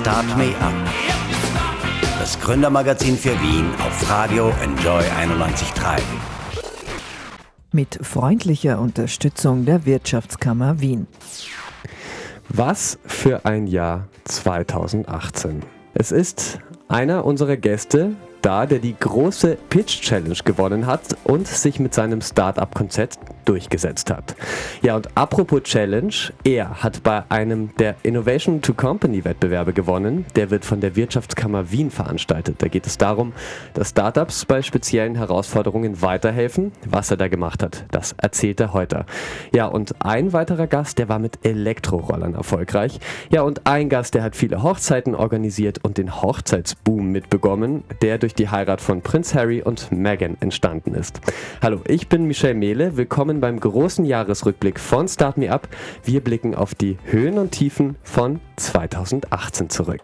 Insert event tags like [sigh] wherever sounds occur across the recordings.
Start Me Up. Das Gründermagazin für Wien auf Radio Enjoy 91.3. Mit freundlicher Unterstützung der Wirtschaftskammer Wien. Was für ein Jahr 2018. Es ist einer unserer Gäste, da, der die große Pitch Challenge gewonnen hat und sich mit seinem Startup-Konzept durchgesetzt hat. Ja, und apropos Challenge, er hat bei einem der Innovation to Company Wettbewerbe gewonnen. Der wird von der Wirtschaftskammer Wien veranstaltet. Da geht es darum, dass Startups bei speziellen Herausforderungen weiterhelfen. Was er da gemacht hat, das erzählt er heute. Ja, und ein weiterer Gast, der war mit Elektrorollern erfolgreich. Ja, und ein Gast, der hat viele Hochzeiten organisiert und den Hochzeitsboom mitbekommen, der durch die Heirat von Prinz Harry und Meghan entstanden ist. Hallo, ich bin Michel Mehle. Willkommen beim großen Jahresrückblick von Start Me Up. Wir blicken auf die Höhen und Tiefen von 2018 zurück.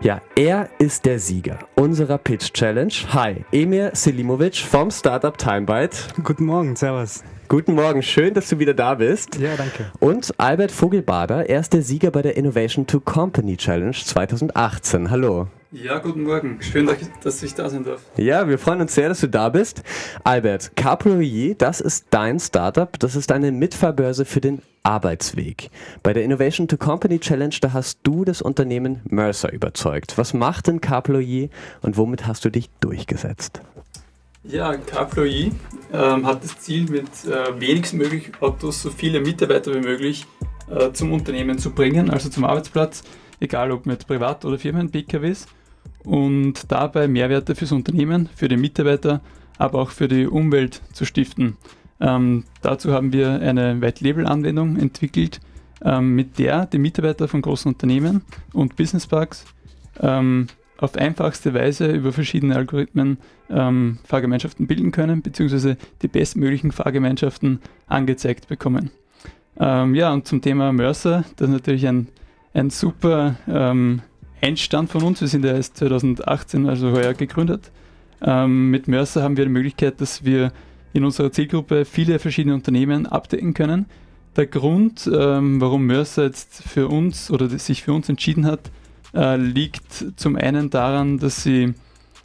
Ja, er ist der Sieger unserer Pitch Challenge. Hi, Emir Selimovic vom Startup Timebyte. Guten Morgen, Servus. Guten Morgen, schön, dass du wieder da bist. Ja, danke. Und Albert Vogelbader, er ist der Sieger bei der Innovation to Company Challenge 2018. Hallo. Ja, guten Morgen. Schön, dass ich da sein darf. Ja, wir freuen uns sehr, dass du da bist. Albert, Caployer, das ist dein Startup. Das ist eine Mitfahrbörse für den Arbeitsweg. Bei der Innovation to Company Challenge, da hast du das Unternehmen Mercer überzeugt. Was macht denn Caployer und womit hast du dich durchgesetzt? Ja, Caployer ähm, hat das Ziel, mit äh, wenigstmöglich Autos so viele Mitarbeiter wie möglich äh, zum Unternehmen zu bringen, also zum Arbeitsplatz, egal ob mit Privat- oder Firmen-PKWs und dabei Mehrwerte fürs Unternehmen, für den Mitarbeiter, aber auch für die Umwelt zu stiften. Ähm, dazu haben wir eine White-Label-Anwendung entwickelt, ähm, mit der die Mitarbeiter von großen Unternehmen und Businessparks ähm, auf einfachste Weise über verschiedene Algorithmen ähm, Fahrgemeinschaften bilden können, beziehungsweise die bestmöglichen Fahrgemeinschaften angezeigt bekommen. Ähm, ja, und zum Thema Mercer, das ist natürlich ein, ein super ähm, Endstand von uns. Wir sind ja erst 2018, also heuer gegründet. Ähm, mit Mercer haben wir die Möglichkeit, dass wir in unserer Zielgruppe viele verschiedene Unternehmen abdecken können. Der Grund, ähm, warum Mercer jetzt für uns oder sich für uns entschieden hat, äh, liegt zum einen daran, dass sie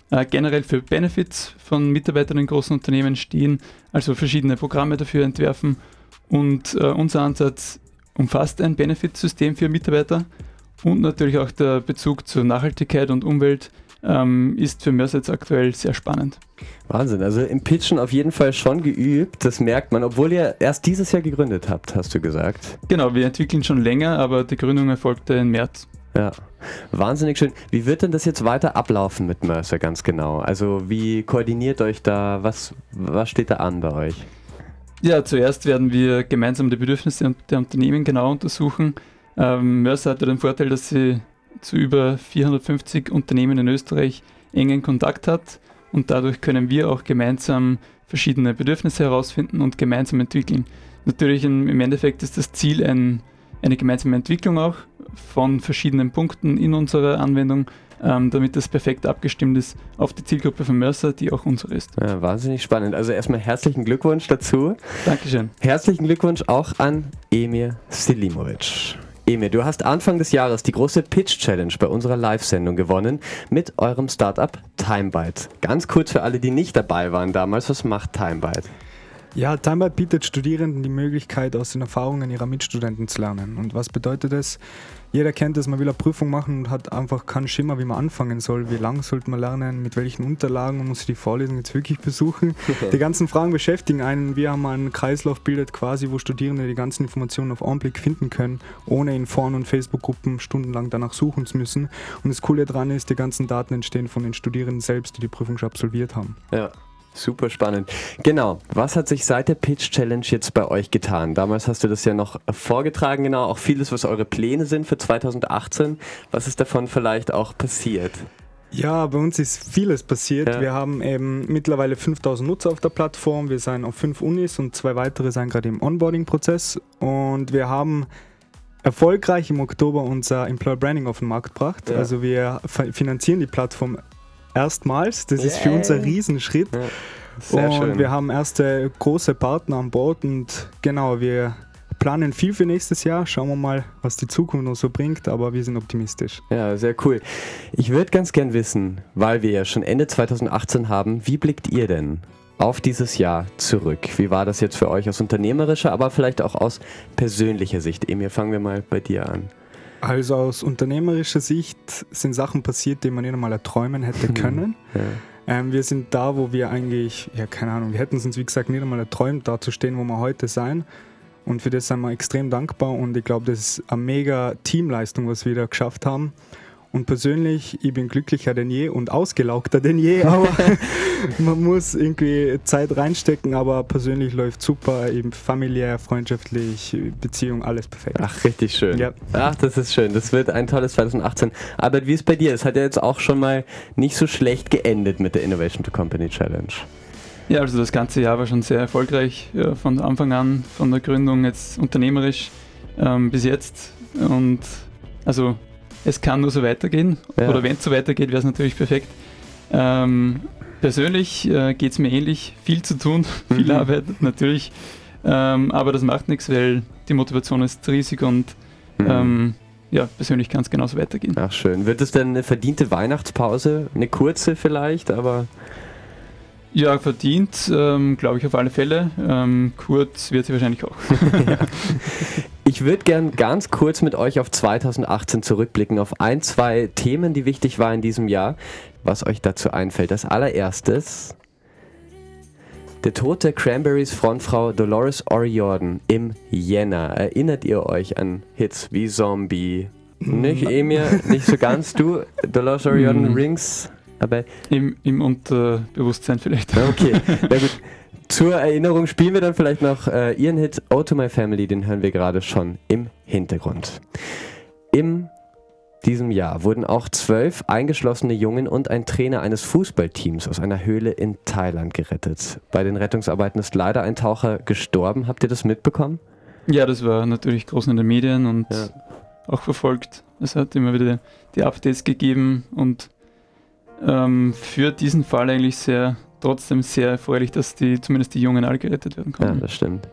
äh, generell für Benefits von Mitarbeitern in großen Unternehmen stehen, also verschiedene Programme dafür entwerfen. Und äh, unser Ansatz umfasst ein Benefitsystem für Mitarbeiter und natürlich auch der Bezug zur Nachhaltigkeit und Umwelt ähm, ist für Mercer jetzt aktuell sehr spannend. Wahnsinn, also im Pitchen auf jeden Fall schon geübt, das merkt man, obwohl ihr erst dieses Jahr gegründet habt, hast du gesagt. Genau, wir entwickeln schon länger, aber die Gründung erfolgte im März. Ja, wahnsinnig schön. Wie wird denn das jetzt weiter ablaufen mit Mercer ganz genau? Also wie koordiniert euch da, was, was steht da an bei euch? Ja, zuerst werden wir gemeinsam die Bedürfnisse der Unternehmen genau untersuchen ähm, Mercer hatte den Vorteil, dass sie zu über 450 Unternehmen in Österreich engen Kontakt hat und dadurch können wir auch gemeinsam verschiedene Bedürfnisse herausfinden und gemeinsam entwickeln. Natürlich im Endeffekt ist das Ziel ein, eine gemeinsame Entwicklung auch von verschiedenen Punkten in unserer Anwendung, ähm, damit das perfekt abgestimmt ist auf die Zielgruppe von Mercer, die auch unsere ist. Ja, wahnsinnig spannend. Also erstmal herzlichen Glückwunsch dazu. Dankeschön. Herzlichen Glückwunsch auch an Emir Selimovic. Emir, du hast Anfang des Jahres die große Pitch Challenge bei unserer Live-Sendung gewonnen mit eurem Startup Timebyte. Ganz kurz für alle, die nicht dabei waren damals, was macht Timebyte? Ja, Timebyte bietet Studierenden die Möglichkeit, aus den Erfahrungen ihrer Mitstudenten zu lernen. Und was bedeutet das? Jeder kennt es, man will eine Prüfung machen und hat einfach keinen Schimmer, wie man anfangen soll. Wie lange sollte man lernen, mit welchen Unterlagen, man muss die Vorlesung jetzt wirklich besuchen. [laughs] Die ganzen Fragen beschäftigen einen. Wir haben einen Kreislauf bildet quasi, wo Studierende die ganzen Informationen auf einen Blick finden können, ohne in Foren und Facebook-Gruppen stundenlang danach suchen zu müssen. Und das Coole daran ist, die ganzen Daten entstehen von den Studierenden selbst, die die Prüfung schon absolviert haben. Ja. Super spannend. Genau. Was hat sich seit der Pitch Challenge jetzt bei euch getan? Damals hast du das ja noch vorgetragen, genau. Auch vieles, was eure Pläne sind für 2018. Was ist davon vielleicht auch passiert? Ja, bei uns ist vieles passiert. Ja. Wir haben eben mittlerweile 5000 Nutzer auf der Plattform. Wir sind auf fünf Unis und zwei weitere sind gerade im Onboarding-Prozess. Und wir haben erfolgreich im Oktober unser Employer Branding auf den Markt gebracht. Ja. Also wir finanzieren die Plattform erstmals. Das yeah. ist für uns ein Riesenschritt. Ja. Sehr und schön. wir haben erste große Partner an Bord und genau, wir planen viel für nächstes Jahr. Schauen wir mal, was die Zukunft noch so bringt, aber wir sind optimistisch. Ja, sehr cool. Ich würde ganz gern wissen, weil wir ja schon Ende 2018 haben, wie blickt ihr denn auf dieses Jahr zurück? Wie war das jetzt für euch aus unternehmerischer, aber vielleicht auch aus persönlicher Sicht? Emil, fangen wir mal bei dir an. Also aus unternehmerischer Sicht sind Sachen passiert, die man nicht einmal erträumen hätte können. Ja. Ähm, wir sind da, wo wir eigentlich, ja keine Ahnung, wir hätten es uns wie gesagt nicht einmal erträumt, da zu stehen, wo wir heute sein. Und für das sind wir extrem dankbar und ich glaube, das ist eine mega Teamleistung, was wir da geschafft haben. Und persönlich, ich bin glücklicher denn je und ausgelaugter denn je, aber [laughs] man muss irgendwie Zeit reinstecken, aber persönlich läuft super, eben familiär, freundschaftlich, Beziehung, alles perfekt. Ach, richtig schön. Ja. Ach, das ist schön. Das wird ein tolles 2018. Aber wie ist bei dir? Es hat ja jetzt auch schon mal nicht so schlecht geendet mit der Innovation to Company Challenge. Ja, also das ganze Jahr war schon sehr erfolgreich, ja, von Anfang an, von der Gründung jetzt unternehmerisch ähm, bis jetzt. Und also es kann nur so weitergehen. Ja. Oder wenn es so weitergeht, wäre es natürlich perfekt. Ähm, persönlich äh, geht es mir ähnlich. Viel zu tun, [laughs] viel mhm. Arbeit natürlich. Ähm, aber das macht nichts, weil die Motivation ist riesig und mhm. ähm, ja, persönlich kann es genauso weitergehen. Ach schön. Wird es denn eine verdiente Weihnachtspause? Eine kurze vielleicht, aber. Ja, verdient, ähm, glaube ich auf alle Fälle. Ähm, kurz wird sie wahrscheinlich auch. [laughs] [laughs] Ich würde gern ganz kurz mit euch auf 2018 zurückblicken, auf ein, zwei Themen, die wichtig waren in diesem Jahr, was euch dazu einfällt. Das allererstes, der Tod der Cranberries Frontfrau Dolores O'Riordan im Jänner. Erinnert ihr euch an Hits wie Zombie? Nicht Emir, nicht so ganz. Du, Dolores O'Riordan mm. Rings? Aber Im, Im Unterbewusstsein vielleicht. Okay, [laughs] na gut. Zur Erinnerung spielen wir dann vielleicht noch äh, ihren Hit Oh to My Family, den hören wir gerade schon im Hintergrund. In diesem Jahr wurden auch zwölf eingeschlossene Jungen und ein Trainer eines Fußballteams aus einer Höhle in Thailand gerettet. Bei den Rettungsarbeiten ist leider ein Taucher gestorben. Habt ihr das mitbekommen? Ja, das war natürlich groß in den Medien und ja. auch verfolgt. Es hat immer wieder die Updates gegeben und ähm, für diesen Fall eigentlich sehr trotzdem sehr erfreulich, dass die zumindest die Jungen alle gerettet werden konnten. Ja, das stimmt.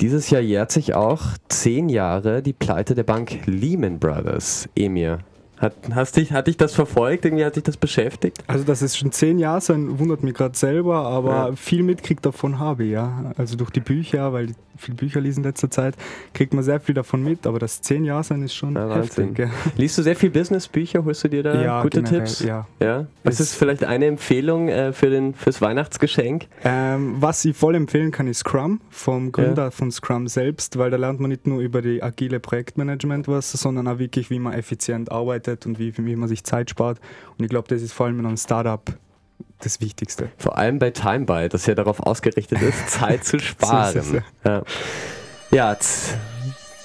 Dieses Jahr jährt sich auch zehn Jahre die Pleite der Bank Lehman Brothers. Emir, hat, hast dich, hat dich das verfolgt? Irgendwie hat dich das beschäftigt? Also, dass es schon zehn Jahre sind, wundert mich gerade selber, aber ja. viel mitkriegt davon habe ich, ja. Also durch die Bücher, weil ich viel Bücher lese in letzter Zeit, kriegt man sehr viel davon mit, aber das zehn Jahre sein ist schon ja, heftig. Ja. Liest du sehr viel Business-Bücher? Holst du dir da ja, gute generell, Tipps? Ja. ja. Was ist vielleicht eine Empfehlung äh, für den, fürs Weihnachtsgeschenk? Ähm, was ich voll empfehlen kann, ist Scrum, vom Gründer von Scrum selbst, weil da lernt man nicht nur über die agile Projektmanagement was, sondern auch wirklich, wie man effizient arbeitet arbeitet und wie, wie man sich Zeit spart. Und ich glaube, das ist vor allem in einem Startup das Wichtigste. Vor allem bei TimeBuy, das ja darauf ausgerichtet ist, [laughs] Zeit zu sparen. so ja, ja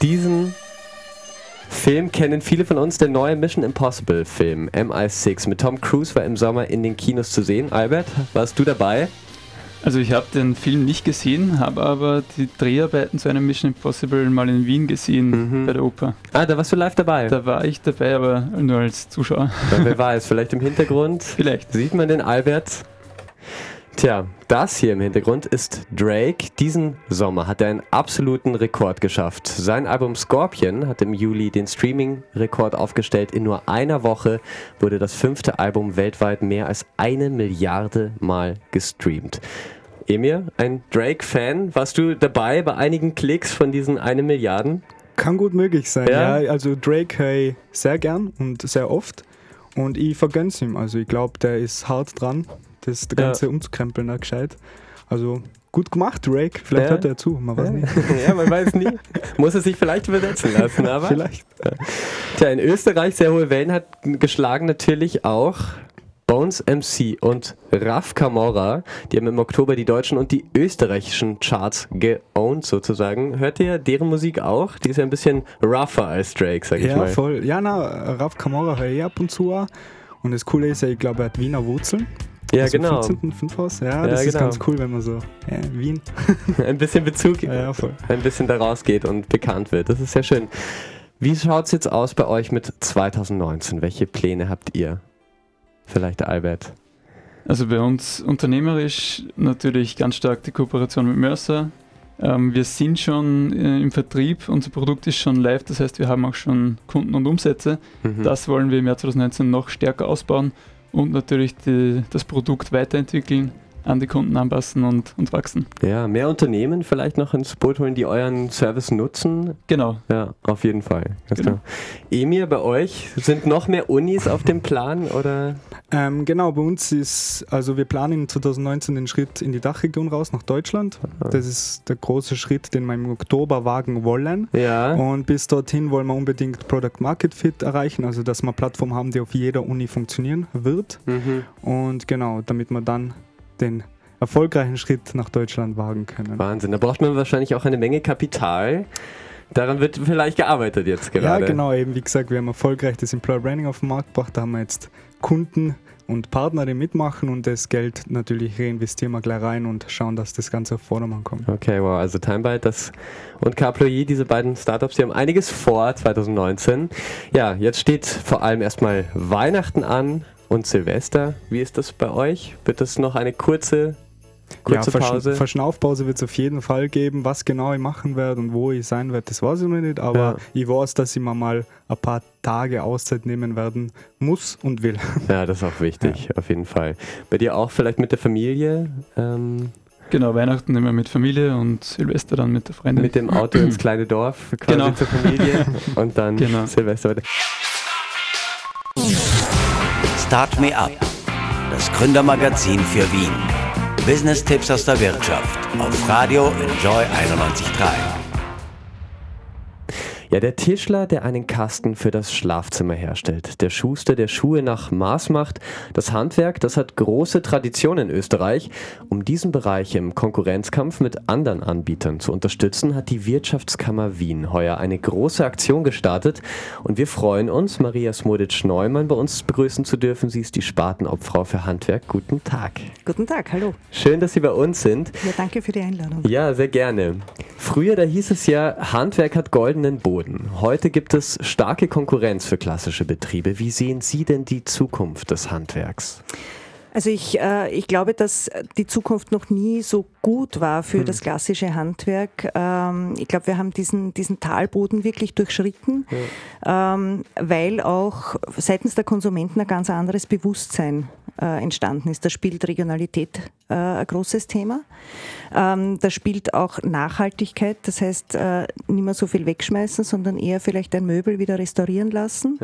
diesen Film kennen viele von uns, der neue Mission Impossible Film MI6 mit Tom Cruise war im Sommer in den Kinos zu sehen. Albert, warst du dabei? Also ich habe den Film nicht gesehen, habe aber die Dreharbeiten zu einem Mission Impossible mal in Wien gesehen mhm. bei der Oper. Ah, da warst du live dabei? Da war ich dabei, aber nur als Zuschauer. Ja, wer weiß, vielleicht im Hintergrund? [laughs] Vielleicht. Sieht man den Albert? Tja, das hier im Hintergrund ist Drake. Diesen Sommer hat er einen absoluten Rekord geschafft. Sein Album Scorpion hat im Juli den Streaming-Rekord aufgestellt. In nur einer Woche wurde das fünfte Album weltweit mehr als eine Milliarde Mal gestreamt. Emir, ein Drake-Fan, warst du dabei bei einigen Klicks von diesen eine Milliarden? Kann gut möglich sein, ja. ja. Also Drake hey, sehr gern und sehr oft. Und ich vergönn's ihm. Also ich glaube, der ist hart dran das Ganze ja. umzukrempeln, na, gescheit. Also gut gemacht, Drake. Vielleicht ja. hört er zu, man weiß ja. nicht. [laughs] Ja, man weiß nie. Muss er sich vielleicht übersetzen lassen, aber. vielleicht. Tja, in Österreich sehr hohe Wellen hat geschlagen natürlich auch Bones MC und Raf Camora. Die haben im Oktober die deutschen und die österreichischen Charts geowned sozusagen. Hört ihr deren Musik auch? Die ist ja ein bisschen rougher als Drake, sag ich ja, mal. Ja, voll. Ja, na, Raf Camora höre ich ab und zu. Und das Coole ist ja, ich glaube, er hat Wiener Wurzeln. Ja, also genau. 14. 5 Haus. Ja, das ja, ist genau. ganz cool, wenn man so ja, Wien. [laughs] ein bisschen Bezug, ja, voll. ein bisschen daraus geht und bekannt wird. Das ist sehr schön. Wie schaut es jetzt aus bei euch mit 2019? Welche Pläne habt ihr? Vielleicht Albert. Also bei uns unternehmerisch natürlich ganz stark die Kooperation mit Mercer. Ähm, wir sind schon äh, im Vertrieb, unser Produkt ist schon live, das heißt, wir haben auch schon Kunden und Umsätze. Mhm. Das wollen wir im Jahr 2019 noch stärker ausbauen und natürlich die, das Produkt weiterentwickeln an die Kunden anpassen und, und wachsen. Ja, mehr Unternehmen vielleicht noch ins Boot holen, die euren Service nutzen. Genau. Ja, auf jeden Fall. Genau. klar. Emir, bei euch sind noch mehr Unis auf dem Plan oder? Ähm, genau, bei uns ist, also wir planen 2019 den Schritt in die Dachregion raus, nach Deutschland. Das ist der große Schritt, den wir im Oktober wagen wollen. Ja. Und bis dorthin wollen wir unbedingt Product Market Fit erreichen, also dass wir eine Plattform haben, die auf jeder Uni funktionieren wird. Mhm. Und genau, damit wir dann den erfolgreichen Schritt nach Deutschland wagen können. Wahnsinn. Da braucht man wahrscheinlich auch eine Menge Kapital. Daran wird vielleicht gearbeitet jetzt gerade. Ja, genau, eben wie gesagt, wir haben erfolgreich das Employer Branding auf den Markt gebracht. Da haben wir jetzt Kunden und Partner, die mitmachen und das Geld natürlich reinvestieren wir gleich rein und schauen, dass das Ganze auf Vordermann kommt. Okay, wow. Also Timebyte das und Caploy, diese beiden Startups, die haben einiges vor 2019. Ja, jetzt steht vor allem erstmal Weihnachten an und Silvester. Wie ist das bei euch? Wird das noch eine kurze, kurze ja, Pause? Verschnaufpause wird es auf jeden Fall geben. Was genau ich machen werde und wo ich sein werde, das weiß ich noch nicht. Aber Ja. ich weiß, dass ich mir mal ein paar Tage Auszeit nehmen werden muss und will. [laughs] ja, das ist auch wichtig, auf jeden Fall. Bei dir auch vielleicht mit der Familie, ähm, Genau, Weihnachten immer mit Familie und Silvester dann mit der Freundin. mit dem Auto ins [clears throat] kleine Dorf, quasi Genau. zur Familie [laughs] und dann Genau. Silvester weiter. Start Me Up, das Gründermagazin für Wien. Business-Tipps aus der Wirtschaft auf Radio Enjoy 91.3. Ja, der Tischler, der einen Kasten für das Schlafzimmer herstellt. Der Schuster, der Schuhe nach Maß macht. Das Handwerk, das hat große Tradition in Österreich. Um diesen Bereich im Konkurrenzkampf mit anderen Anbietern zu unterstützen, hat die Wirtschaftskammer Wien heuer eine große Aktion gestartet. Und wir freuen uns, Maria Smodic-Neumann bei uns begrüßen zu dürfen. Sie ist die Spatenobfrau für Handwerk. Guten Tag. Guten Tag, hallo. Schön, dass Sie bei uns sind. Ja, danke für die Einladung. Ja, sehr gerne. Früher, da hieß es ja, Handwerk hat goldenen Boden. Heute gibt es starke Konkurrenz für klassische Betriebe. Wie sehen Sie denn die Zukunft des Handwerks? Also ich, äh, ich glaube, dass die Zukunft noch nie so gut war für das klassische Handwerk. Ähm, ich glaube, wir haben diesen, diesen Talboden wirklich durchschritten, ähm, weil auch seitens der Konsumenten ein ganz anderes Bewusstsein äh, entstanden ist. Da spielt Regionalität äh, ein großes Thema. Ähm, da spielt auch Nachhaltigkeit, das heißt äh, nicht mehr so viel wegschmeißen, sondern eher vielleicht ein Möbel wieder restaurieren lassen.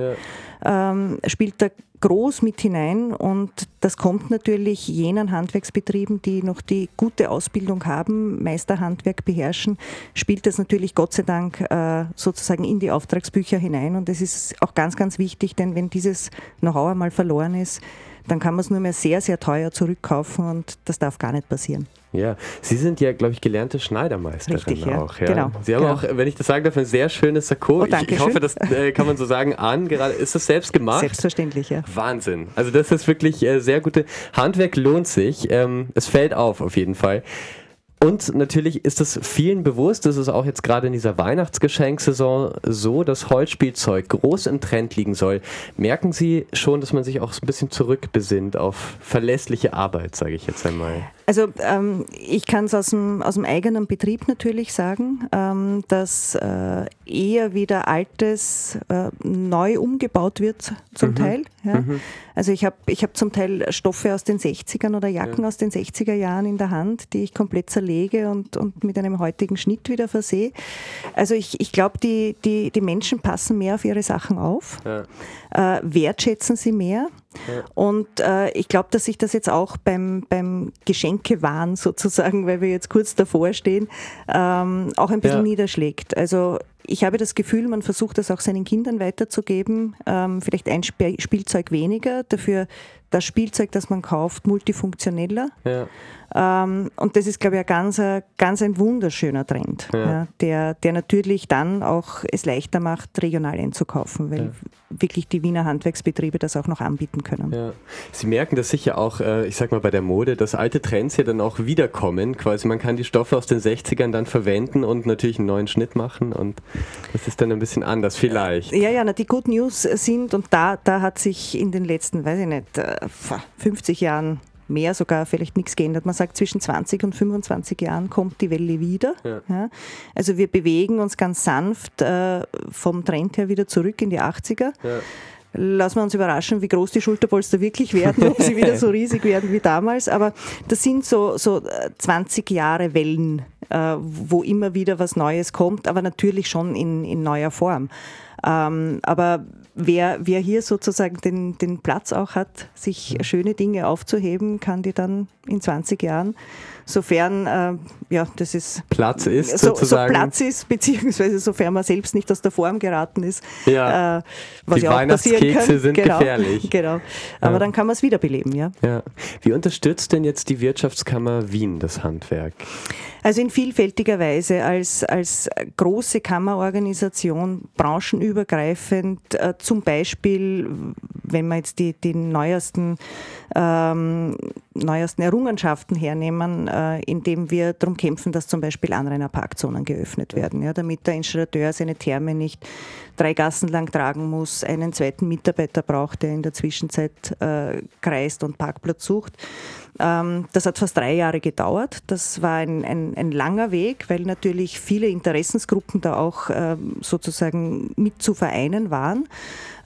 Ähm, spielt da groß mit hinein und das kommt natürlich jenen Handwerksbetrieben, die noch die gute Ausbildung haben, Meisterhandwerk beherrschen, spielt das natürlich Gott sei Dank äh, sozusagen in die Auftragsbücher hinein und das ist auch ganz, ganz wichtig, denn wenn dieses Know-how einmal verloren ist, dann kann man es nur mehr sehr, sehr teuer zurückkaufen und das darf gar nicht passieren. Ja, Sie sind ja, glaube ich, gelernte Schneidermeisterin Richtig, ja. auch. Ja. Genau, Sie haben genau. auch, wenn ich das sagen darf, ein sehr schönes Sakko. Oh, ich, ich hoffe, das äh, kann man so sagen, an. Gerade ist das selbst gemacht? Selbstverständlich, ja. Wahnsinn. Also das ist wirklich äh, sehr gute. Handwerk lohnt sich. Ähm, es fällt auf auf jeden Fall. Und natürlich ist es vielen bewusst, das ist auch jetzt gerade in dieser Weihnachtsgeschenksaison so, dass Holzspielzeug groß im Trend liegen soll. Merken Sie schon, dass man sich auch so ein bisschen zurückbesinnt auf verlässliche Arbeit, sage ich jetzt einmal. Also ähm, ich kann es aus dem, aus dem eigenen Betrieb natürlich sagen, ähm, dass äh, eher wieder Altes äh, neu umgebaut wird zum Teil. Ja. Also ich habe ich hab zum Teil Stoffe aus den 60ern oder Jacken aus den 60er Jahren in der Hand, die ich komplett zerlege und, und mit einem heutigen Schnitt wieder versehe. Also ich, ich glaube, die, die, die Menschen passen mehr auf ihre Sachen auf, Ja. äh, wertschätzen sie mehr. Und äh, ich glaube, dass sich das jetzt auch beim, beim Geschenkewahn sozusagen, weil wir jetzt kurz davor stehen, ähm, auch ein bisschen Ja. niederschlägt. Also ich habe das Gefühl, man versucht das auch seinen Kindern weiterzugeben. Ähm, vielleicht ein Spielzeug weniger, dafür das Spielzeug, das man kauft, multifunktioneller. Ja. Ähm, und das ist, glaube ich, ein ganz, ein- ganz ein wunderschöner Trend, Ja. ja, der, der natürlich dann auch es leichter macht, regional einzukaufen, weil wirklich die Wiener Handwerksbetriebe das auch noch anbieten können. Sie merken das sicher auch, äh, ich sag mal bei der Mode, dass alte Trends ja dann auch wiederkommen. Quasi man kann die Stoffe aus den 60ern dann verwenden und natürlich einen neuen Schnitt machen und das ist dann ein bisschen anders vielleicht. Ja, ja, na, die Good News sind, und da, da hat sich in den letzten, weiß ich nicht, äh, 50 Jahren mehr sogar vielleicht nichts geändert. Man sagt, zwischen 20 und 25 Jahren kommt die Welle wieder. Ja. Ja. Also wir bewegen uns ganz sanft äh, vom Trend her wieder zurück in die 80er. Ja. Lassen wir uns überraschen, wie groß die Schulterpolster wirklich werden, ob sie wieder so riesig werden wie damals. Aber das sind so, so 20 äh, Jahre Wellen, äh, wo immer wieder was Neues kommt, aber natürlich schon in, in neuer Form. Ähm, aber wer, wer hier sozusagen den, den Platz auch hat, sich mhm. schöne Dinge aufzuheben, kann die dann in 20 Jahren sofern äh, ja, das ist Platz ist, so, sozusagen. so Platz ist, beziehungsweise sofern man selbst nicht aus der Form geraten ist. Ja. Äh, was Die ja auch passieren kann. sind genau, gefährlich. Genau. Aber ja. dann kann man es wiederbeleben, ja. ja. Wie unterstützt denn jetzt die Wirtschaftskammer Wien das Handwerk? Also in vielfältiger Weise als, als große Kammerorganisation, branchenübergreifend, äh, zum Beispiel, wenn wir jetzt die, die neuesten, ähm, neuesten Errungenschaften hernehmen, äh, indem wir darum kämpfen, dass zum Beispiel Anrainerparkzonen geöffnet werden, ja, damit der Installateur seine Therme nicht drei Gassen lang tragen muss, einen zweiten Mitarbeiter braucht, der in der Zwischenzeit äh, kreist und Parkplatz sucht. Ähm, das hat fast drei Jahre gedauert. Das war ein, ein, ein langer Weg, weil natürlich viele Interessensgruppen da auch ähm, sozusagen mit zu vereinen waren,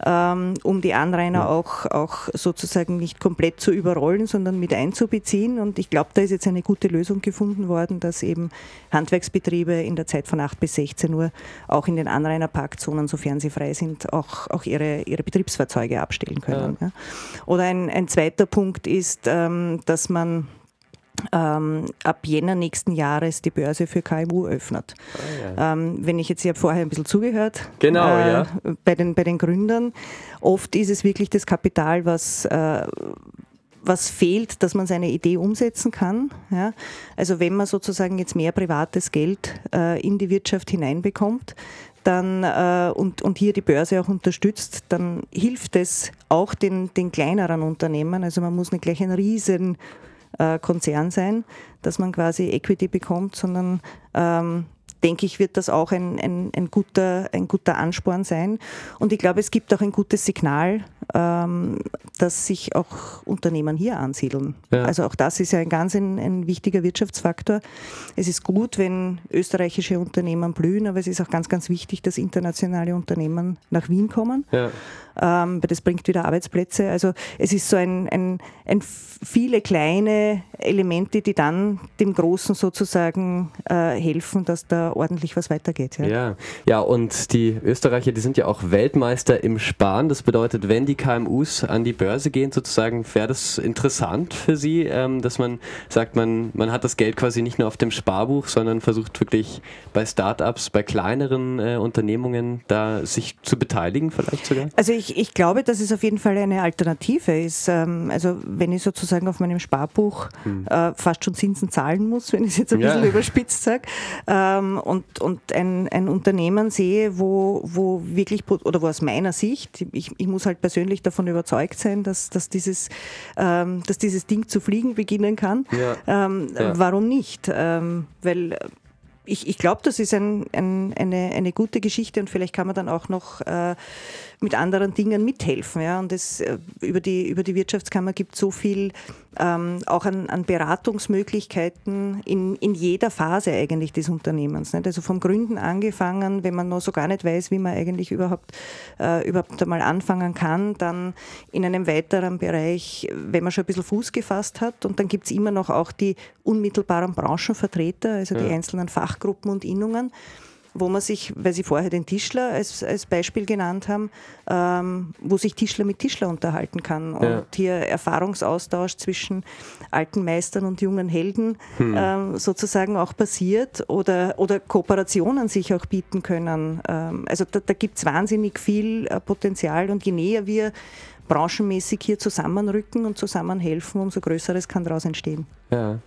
ähm, um die Anrainer auch, auch sozusagen nicht komplett zu überrollen, sondern mit einzubeziehen. Und ich glaube, da ist jetzt eine gute Lösung gefunden worden, dass eben Handwerksbetriebe in der Zeit von 8 bis 16 Uhr auch in den Anrainerparkzonen, sofern sie frei sind, auch, auch ihre, ihre Betriebsfahrzeuge abstellen können. Ja. Ja. Oder ein, ein zweiter Punkt ist, dass dass man ähm, ab Jänner nächsten Jahres die Börse für KMU öffnet. Ah, ja. ähm, wenn ich jetzt, ich habe vorher ein bisschen zugehört genau, äh, ja. bei, den, bei den Gründern, oft ist es wirklich das Kapital, was, äh, was fehlt, dass man seine Idee umsetzen kann. Ja? Also wenn man sozusagen jetzt mehr privates Geld äh, in die Wirtschaft hineinbekommt, dann, äh, und, und hier die Börse auch unterstützt, dann hilft es auch den, den kleineren Unternehmen. Also man muss nicht gleich ein riesen äh, Konzern sein, dass man quasi Equity bekommt, sondern ähm, denke ich, wird das auch ein, ein, ein, guter, ein guter Ansporn sein. Und ich glaube, es gibt auch ein gutes Signal, ähm, dass sich auch Unternehmen hier ansiedeln. Ja. Also auch das ist ja ein ganz ein, ein, wichtiger Wirtschaftsfaktor. Es ist gut, wenn österreichische Unternehmen blühen, aber es ist auch ganz, ganz wichtig, dass internationale Unternehmen nach Wien kommen. Ja. Ähm, das bringt wieder Arbeitsplätze. Also es ist so ein, ein, ein viele kleine Elemente, die dann dem Großen sozusagen äh, helfen, dass da ordentlich was weitergeht. Ja. ja. ja, und die Österreicher, die sind ja auch Weltmeister im Sparen. Das bedeutet, wenn die KMUs an die Börse gehen, sozusagen, wäre das interessant für Sie, ähm, dass man sagt, man, man hat das Geld quasi nicht nur auf dem Sparbuch, sondern versucht wirklich bei Startups, bei kleineren äh, Unternehmungen da sich zu beteiligen, vielleicht sogar? Also ich, ich glaube, dass es auf jeden Fall eine Alternative ist. Ähm, also wenn ich sozusagen auf meinem Sparbuch hm. äh, fast schon Zinsen zahlen muss, wenn ich es jetzt ein ja. bisschen überspitzt sage, ähm, und, und ein, ein Unternehmen sehe, wo, wo wirklich, oder wo aus meiner Sicht, ich, ich muss halt persönlich davon überzeugt sein, dass, dass, dieses, ähm, dass dieses Ding zu fliegen beginnen kann. Ja. Ähm, ja. Warum nicht? Ähm, weil ich, ich glaube, das ist ein, ein, eine, eine gute Geschichte und vielleicht kann man dann auch noch äh, mit anderen Dingen mithelfen. Ja? Und es, äh, über, die, über die Wirtschaftskammer gibt es so viel ähm, auch an, an Beratungsmöglichkeiten in, in jeder Phase eigentlich des Unternehmens. Nicht? Also vom Gründen angefangen, wenn man noch so gar nicht weiß, wie man eigentlich überhaupt, äh, überhaupt einmal anfangen kann, dann in einem weiteren Bereich, wenn man schon ein bisschen Fuß gefasst hat. Und dann gibt es immer noch auch die unmittelbaren Branchenvertreter, also die einzelnen Fachgruppen und Innungen wo man sich, weil Sie vorher den Tischler als, als Beispiel genannt haben, ähm, wo sich Tischler mit Tischler unterhalten kann und ja. hier Erfahrungsaustausch zwischen alten Meistern und jungen Helden hm. ähm, sozusagen auch passiert oder, oder Kooperationen sich auch bieten können. Ähm, also da, da gibt es wahnsinnig viel äh, Potenzial und je näher wir branchenmäßig hier zusammenrücken und zusammenhelfen, umso Größeres kann daraus entstehen. Ja.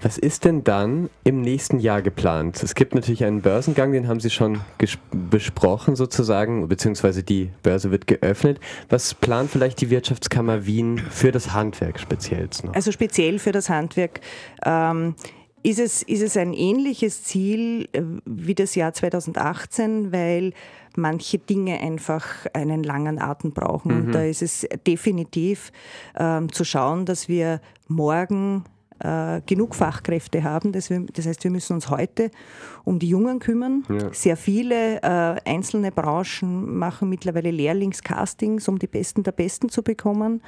Was ist denn dann im nächsten Jahr geplant? Es gibt natürlich einen Börsengang, den haben Sie schon besprochen sozusagen, beziehungsweise die Börse wird geöffnet. Was plant vielleicht die Wirtschaftskammer Wien für das Handwerk speziell noch? Also speziell für das Handwerk. Ähm, ist es, ist es ein ähnliches Ziel äh, wie das Jahr 2018, weil manche Dinge einfach einen langen Atem brauchen. Mhm. Und da ist es definitiv ähm, zu schauen, dass wir morgen äh, genug Fachkräfte haben. Das, wir, das, heißt, wir müssen uns heute um die Jungen kümmern. Ja. Sehr viele äh, einzelne Branchen machen mittlerweile Lehrlingscastings, um die Besten der Besten zu bekommen,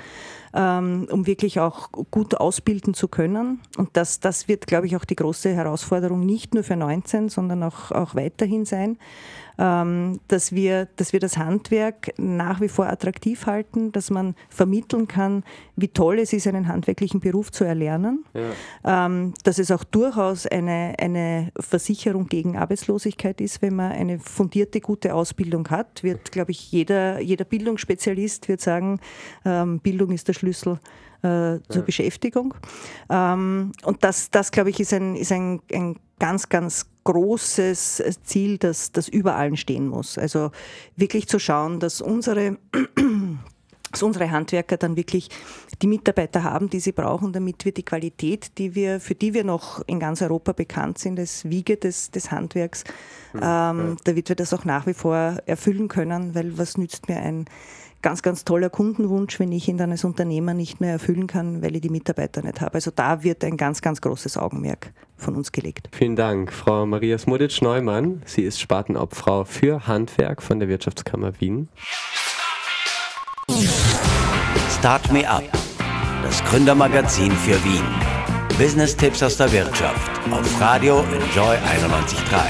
ähm, um wirklich auch gut ausbilden zu können. Und das, das wird, glaube ich, auch die große Herausforderung nicht nur für 19, sondern auch, auch weiterhin sein. Ähm, dass, wir, dass wir das Handwerk nach wie vor attraktiv halten, dass man vermitteln kann, wie toll es ist, einen handwerklichen Beruf zu erlernen, ja. Ähm, dass es auch durchaus eine, eine Versicherung gegen Arbeitslosigkeit ist, wenn man eine fundierte, gute Ausbildung hat, wird, glaube ich, jeder, jeder Bildungsspezialist wird sagen, ähm, Bildung ist der Schlüssel äh, zur. Beschäftigung. Ähm, und das, das glaube ich, ist ein, ist ein, ein ganz, ganz großes Ziel, das, das über allen stehen muss. Also wirklich zu schauen, dass unsere dass unsere Handwerker dann wirklich die Mitarbeiter haben, die sie brauchen, damit wir die Qualität, die wir, für die wir noch in ganz Europa bekannt sind, das Wiege des, des Handwerks, mhm. ähm, damit wir das auch nach wie vor erfüllen können, weil was nützt mir ein ganz, ganz toller Kundenwunsch, wenn ich ihn dann als Unternehmer nicht mehr erfüllen kann, weil ich die Mitarbeiter nicht habe. Also da wird ein ganz, ganz großes Augenmerk von uns gelegt. Vielen Dank, Frau Maria Smodic-Neumann. Sie ist Spartenobfrau für Handwerk von der Wirtschaftskammer Wien. Start Me Up, das Gründermagazin für Wien. Business-Tipps aus der Wirtschaft auf Radio Enjoy 91.3.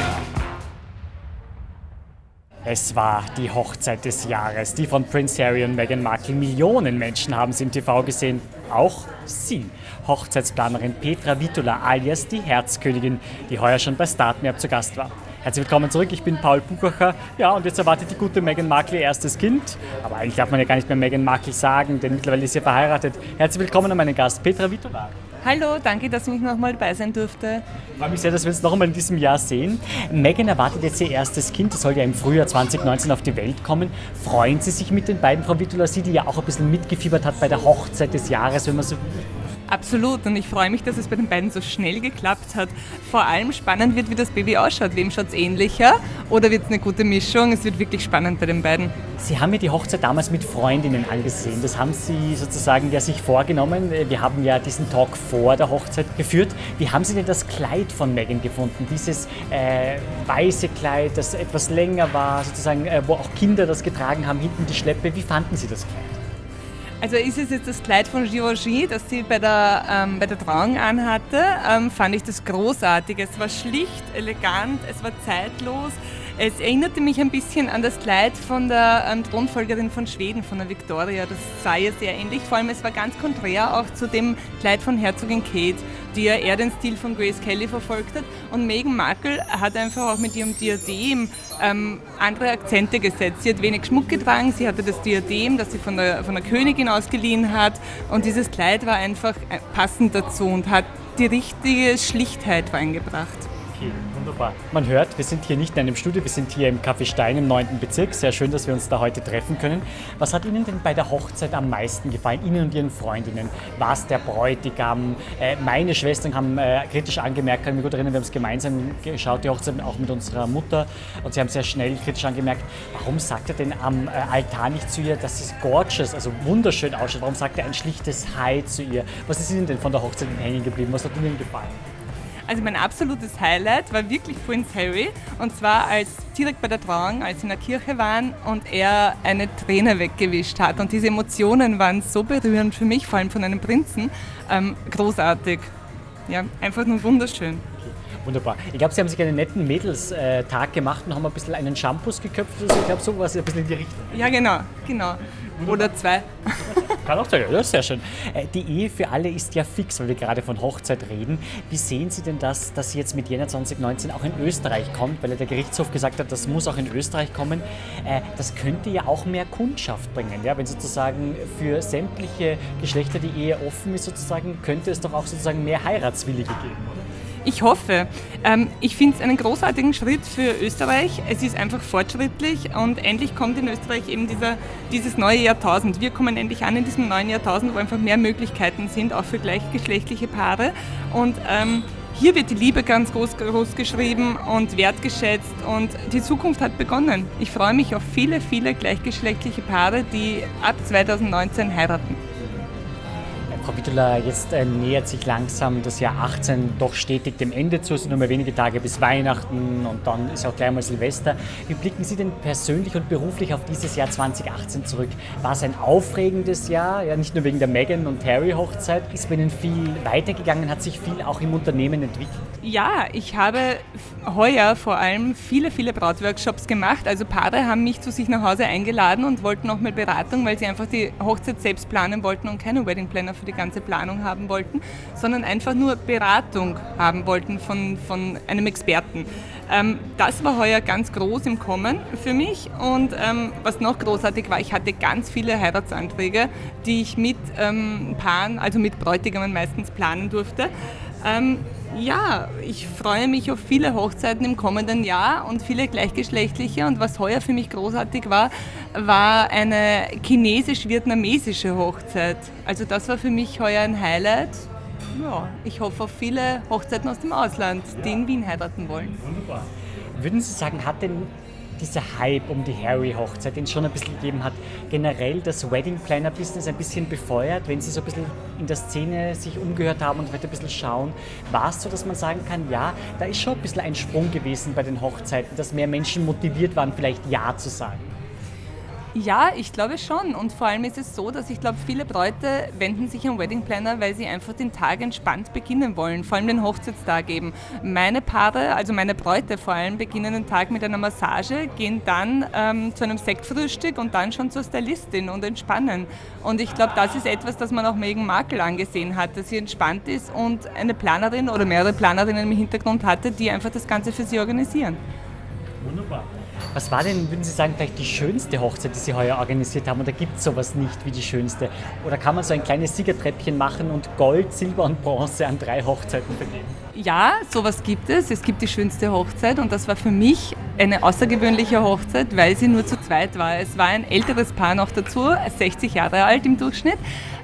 Es war die Hochzeit des Jahres, die von Prince Harry und Meghan Markle. Millionen Menschen haben sie im TV gesehen, auch sie. Hochzeitsplanerin Petra Vitula alias die Herzkönigin, die heuer schon bei Startmap zu Gast war. Herzlich willkommen zurück, ich bin Paul Buchacher. Ja, und jetzt erwartet die gute Meghan Markle ihr erstes Kind. Aber eigentlich darf man ja gar nicht mehr Meghan Markle sagen, denn mittlerweile ist sie verheiratet. Herzlich willkommen an meinen Gast Petra Vitula. Hallo, danke, dass ich nochmal dabei sein durfte. Ich freue mich sehr, dass wir uns noch einmal in diesem Jahr sehen. Megan erwartet jetzt ihr erstes Kind, das soll ja im Frühjahr 2019 auf die Welt kommen. Freuen Sie sich mit den beiden, Frau Vitula, Sie, die ja auch ein bisschen mitgefiebert hat bei der Hochzeit des Jahres, wenn man so Absolut und ich freue mich, dass es bei den beiden so schnell geklappt hat. Vor allem spannend wird, wie das Baby ausschaut. Wem schaut es ähnlicher oder wird es eine gute Mischung? Es wird wirklich spannend bei den beiden. Sie haben ja die Hochzeit damals mit Freundinnen angesehen. Das haben Sie sozusagen ja sich vorgenommen. Wir haben ja diesen Talk vor der Hochzeit geführt. Wie haben Sie denn das Kleid von Megan gefunden? Dieses äh, weiße Kleid, das etwas länger war, sozusagen, äh, wo auch Kinder das getragen haben, hinten die Schleppe. Wie fanden Sie das Kleid? Also ist es jetzt das Kleid von Givenchy, das sie bei der, ähm, bei der Trauung anhatte, ähm, fand ich das großartig. Es war schlicht, elegant, es war zeitlos. Es erinnerte mich ein bisschen an das Kleid von der ähm, Thronfolgerin von Schweden, von der Victoria. Das sah ihr sehr ähnlich. Vor allem, es war ganz konträr auch zu dem Kleid von Herzogin Kate, die ja eher den Stil von Grace Kelly verfolgt hat. Und Meghan Markle hat einfach auch mit ihrem Diadem ähm, andere Akzente gesetzt. Sie hat wenig Schmuck getragen, sie hatte das Diadem, das sie von der, von der Königin ausgeliehen hat. Und dieses Kleid war einfach äh, passend dazu und hat die richtige Schlichtheit reingebracht. Okay, wunderbar. Man hört, wir sind hier nicht in einem Studio, wir sind hier im Café Stein im 9. Bezirk. Sehr schön, dass wir uns da heute treffen können. Was hat Ihnen denn bei der Hochzeit am meisten gefallen, Ihnen und Ihren Freundinnen? War es der Bräutigam? Äh, meine Schwestern haben äh, kritisch angemerkt, kann ich mich gut erinnern, wir haben es gemeinsam geschaut, die Hochzeit auch mit unserer Mutter. Und sie haben sehr schnell kritisch angemerkt, warum sagt er denn am äh, Altar nicht zu ihr, dass es gorgeous, also wunderschön ausschaut? Warum sagt er ein schlichtes Hi zu ihr? Was ist Ihnen denn von der Hochzeit hängen geblieben? Was hat Ihnen gefallen? Also mein absolutes Highlight war wirklich Prince Harry und zwar als direkt bei der Trauung, als sie in der Kirche waren und er eine Träne weggewischt hat und diese Emotionen waren so berührend für mich, vor allem von einem Prinzen, ähm, großartig. Ja, einfach nur wunderschön. Wunderbar. Ich glaube, Sie haben sich einen netten Mädels-Tag äh, gemacht und haben ein bisschen einen Shampoos geköpft. Also ich glaube, so war es ein bisschen in die Richtung. Ja, genau, genau. Oder zwei. Kann auch sein, ja, sehr schön. Äh, die Ehe für alle ist ja fix, weil wir gerade von Hochzeit reden. Wie sehen Sie denn das, dass sie jetzt mit Jänner 2019 auch in Österreich kommt, weil ja der Gerichtshof gesagt hat, das muss auch in Österreich kommen. Äh, das könnte ja auch mehr Kundschaft bringen, ja? wenn sozusagen für sämtliche Geschlechter die Ehe offen ist, sozusagen, könnte es doch auch sozusagen mehr Heiratswillige geben, oder? Ich hoffe. Ähm, ich finde es einen großartigen Schritt für Österreich. Es ist einfach fortschrittlich und endlich kommt in Österreich eben dieser, dieses neue Jahrtausend. Wir kommen endlich an in diesem neuen Jahrtausend, wo einfach mehr Möglichkeiten sind, auch für gleichgeschlechtliche Paare. Und ähm, hier wird die Liebe ganz groß, groß geschrieben und wertgeschätzt und die Zukunft hat begonnen. Ich freue mich auf viele, viele gleichgeschlechtliche Paare, die ab 2019 heiraten. Frau Wittula, jetzt äh, nähert sich langsam das Jahr 18 doch stetig dem Ende zu. Es sind nur mehr wenige Tage bis Weihnachten und dann ist auch gleich mal Silvester. Wie blicken Sie denn persönlich und beruflich auf dieses Jahr 2018 zurück? War es ein aufregendes Jahr? Ja, nicht nur wegen der Meghan und Harry Hochzeit. Ist bei Ihnen viel weitergegangen? Hat sich viel auch im Unternehmen entwickelt? Ja, ich habe heuer vor allem viele, viele Brautworkshops gemacht. Also Paare haben mich zu sich nach Hause eingeladen und wollten auch mal Beratung, weil sie einfach die Hochzeit selbst planen wollten und keine Wedding Planner für die die ganze Planung haben wollten, sondern einfach nur Beratung haben wollten von, von einem Experten. Ähm, das war heuer ganz groß im Kommen für mich und ähm, was noch großartig war, ich hatte ganz viele Heiratsanträge, die ich mit ähm, Paaren, also mit Bräutigamen meistens planen durfte. Ja, ich freue mich auf viele Hochzeiten im kommenden Jahr und viele gleichgeschlechtliche. Und was heuer für mich großartig war, war eine chinesisch-vietnamesische Hochzeit. Also das war für mich heuer ein Highlight. Ja, ich hoffe auf viele Hochzeiten aus dem Ausland, die in Wien heiraten wollen. Wunderbar. Würden Sie sagen, hat denn dieser Hype um die Harry-Hochzeit, den es schon ein bisschen gegeben hat, generell das Wedding Planner-Business ein bisschen befeuert, wenn Sie so ein bisschen in der Szene sich umgehört haben und vielleicht ein bisschen schauen, war es so, dass man sagen kann, ja, da ist schon ein bisschen ein Sprung gewesen bei den Hochzeiten, dass mehr Menschen motiviert waren, vielleicht Ja zu sagen? Ja, ich glaube schon. Und vor allem ist es so, dass ich glaube, viele Bräute wenden sich an Wedding Planner, weil sie einfach den Tag entspannt beginnen wollen, vor allem den Hochzeitstag eben. Meine Paare, also meine Bräute vor allem, beginnen den Tag mit einer Massage, gehen dann ähm, zu einem Sektfrühstück und dann schon zur Stylistin und entspannen. Und ich glaube, das ist etwas, das man auch Megan Markle angesehen hat, dass sie entspannt ist und eine Planerin oder mehrere Planerinnen im Hintergrund hatte, die einfach das Ganze für sie organisieren. Wunderbar. Was war denn, würden Sie sagen, vielleicht die schönste Hochzeit, die Sie heuer organisiert haben? Oder gibt es sowas nicht wie die schönste? Oder kann man so ein kleines Siegertreppchen machen und Gold, Silber und Bronze an drei Hochzeiten vergeben? Ja, sowas gibt es. Es gibt die schönste Hochzeit und das war für mich eine außergewöhnliche Hochzeit, weil sie nur zu zweit war. Es war ein älteres Paar noch dazu, 60 Jahre alt im Durchschnitt,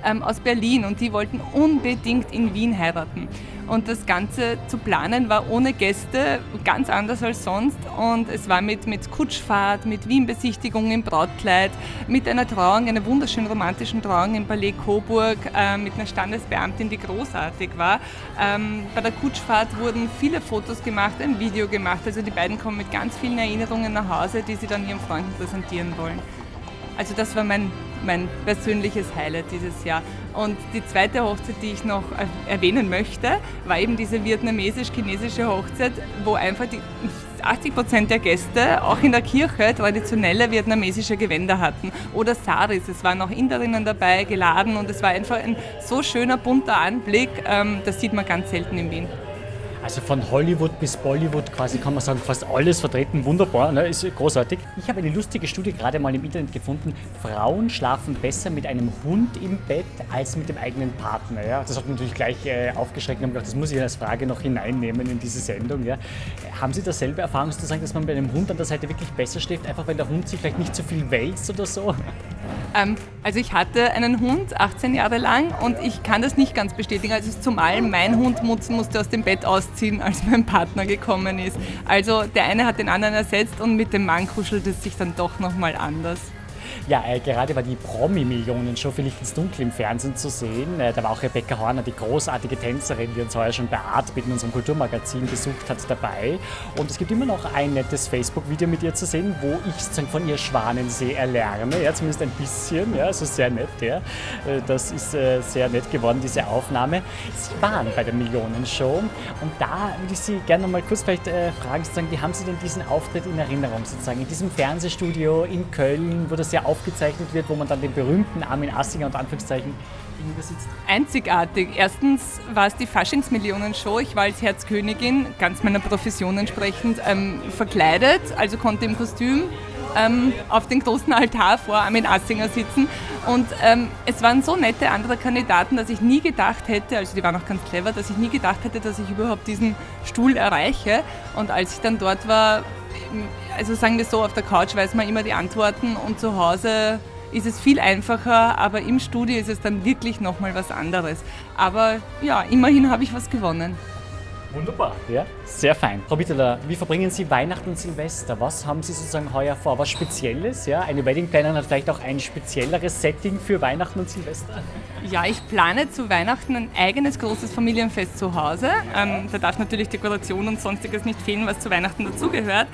ähm, aus Berlin und die wollten unbedingt in Wien heiraten. Und das Ganze zu planen war ohne Gäste ganz anders als sonst. Und es war mit, mit Kutschfahrt, mit Wien-Besichtigung im Brautkleid, mit einer Trauung, einer wunderschönen romantischen Trauung im Palais Coburg, äh, mit einer Standesbeamtin, die großartig war. Ähm, bei der Kutschfahrt wurden viele Fotos gemacht, ein Video gemacht. Also die beiden kommen mit ganz vielen Erinnerungen nach Hause, die sie dann ihren Freunden präsentieren wollen. Also das war mein, mein persönliches Highlight dieses Jahr. Und die zweite Hochzeit, die ich noch erwähnen möchte, war eben diese vietnamesisch-chinesische Hochzeit, wo einfach die 80 Prozent der Gäste auch in der Kirche traditionelle vietnamesische Gewänder hatten oder Saris. Es waren auch Inderinnen dabei, geladen und es war einfach ein so schöner, bunter Anblick. Ähm, das sieht man ganz selten in Wien. Also von Hollywood bis Bollywood quasi kann man sagen, fast alles vertreten. Wunderbar, ne? ist großartig. Ich habe eine lustige Studie gerade mal im Internet gefunden. Frauen schlafen besser mit einem Hund im Bett als mit dem eigenen Partner. Ja? Das hat mich natürlich gleich äh, aufgeschreckt und gedacht, das muss ich als Frage noch hineinnehmen in diese Sendung. Ja? Haben Sie dasselbe Erfahrung zu sagen, dass man bei einem Hund an der Seite wirklich besser schläft, einfach weil der Hund sich vielleicht nicht so viel wälzt oder so? Ähm, also ich hatte einen Hund 18 Jahre lang und ich kann das nicht ganz bestätigen. Also zumal mein Hund musste aus dem Bett ausziehen, [laughs] als mein Partner gekommen ist. Also der eine hat den anderen ersetzt und mit dem Mann kuschelt es sich dann doch nochmal anders. Ja, äh, gerade war die Promi-Millionen-Show für ins Dunkel im Fernsehen zu sehen. Äh, da war auch Rebecca Horner, die großartige Tänzerin, die uns heuer schon bei Artbit in unserem Kulturmagazin besucht hat, dabei. Und es gibt immer noch ein nettes Facebook-Video mit ihr zu sehen, wo ich sozusagen von ihr Schwanensee erlerne. Ja, zumindest ein bisschen, ja, also sehr nett, ja. Äh, das ist äh, sehr nett geworden, diese Aufnahme. Sie waren bei der Millionen-Show und da würde ich Sie gerne noch mal kurz vielleicht äh, fragen, sozusagen, wie haben Sie denn diesen Auftritt in Erinnerung, sozusagen, in diesem Fernsehstudio in Köln, wo das ja auf aufgezeichnet wird, wo man dann den berühmten Armin Assinger und Anführungszeichen gegenüber? Einzigartig. Erstens war es die Faschingsmillionen-Show. Ich war als Herzkönigin, ganz meiner Profession entsprechend, ähm, verkleidet, also konnte im Kostüm ähm, auf den großen Altar vor Armin Assinger sitzen. Und ähm, es waren so nette andere Kandidaten, dass ich nie gedacht hätte, also die waren auch ganz clever, dass ich nie gedacht hätte, dass ich überhaupt diesen Stuhl erreiche. Und als ich dann dort war, also sagen wir so, auf der Couch weiß man immer die Antworten und zu Hause ist es viel einfacher, aber im Studio ist es dann wirklich nochmal was anderes. Aber ja, immerhin habe ich was gewonnen. Wunderbar, ja, sehr fein. Frau Bitteler, wie verbringen Sie Weihnachten und Silvester? Was haben Sie sozusagen heuer vor? Was Spezielles? Ja, eine Wedding Planner hat vielleicht auch ein spezielleres Setting für Weihnachten und Silvester? Ja, ich plane zu Weihnachten ein eigenes großes Familienfest zu Hause. Ähm, da darf natürlich Dekoration und sonstiges nicht fehlen, was zu Weihnachten dazugehört.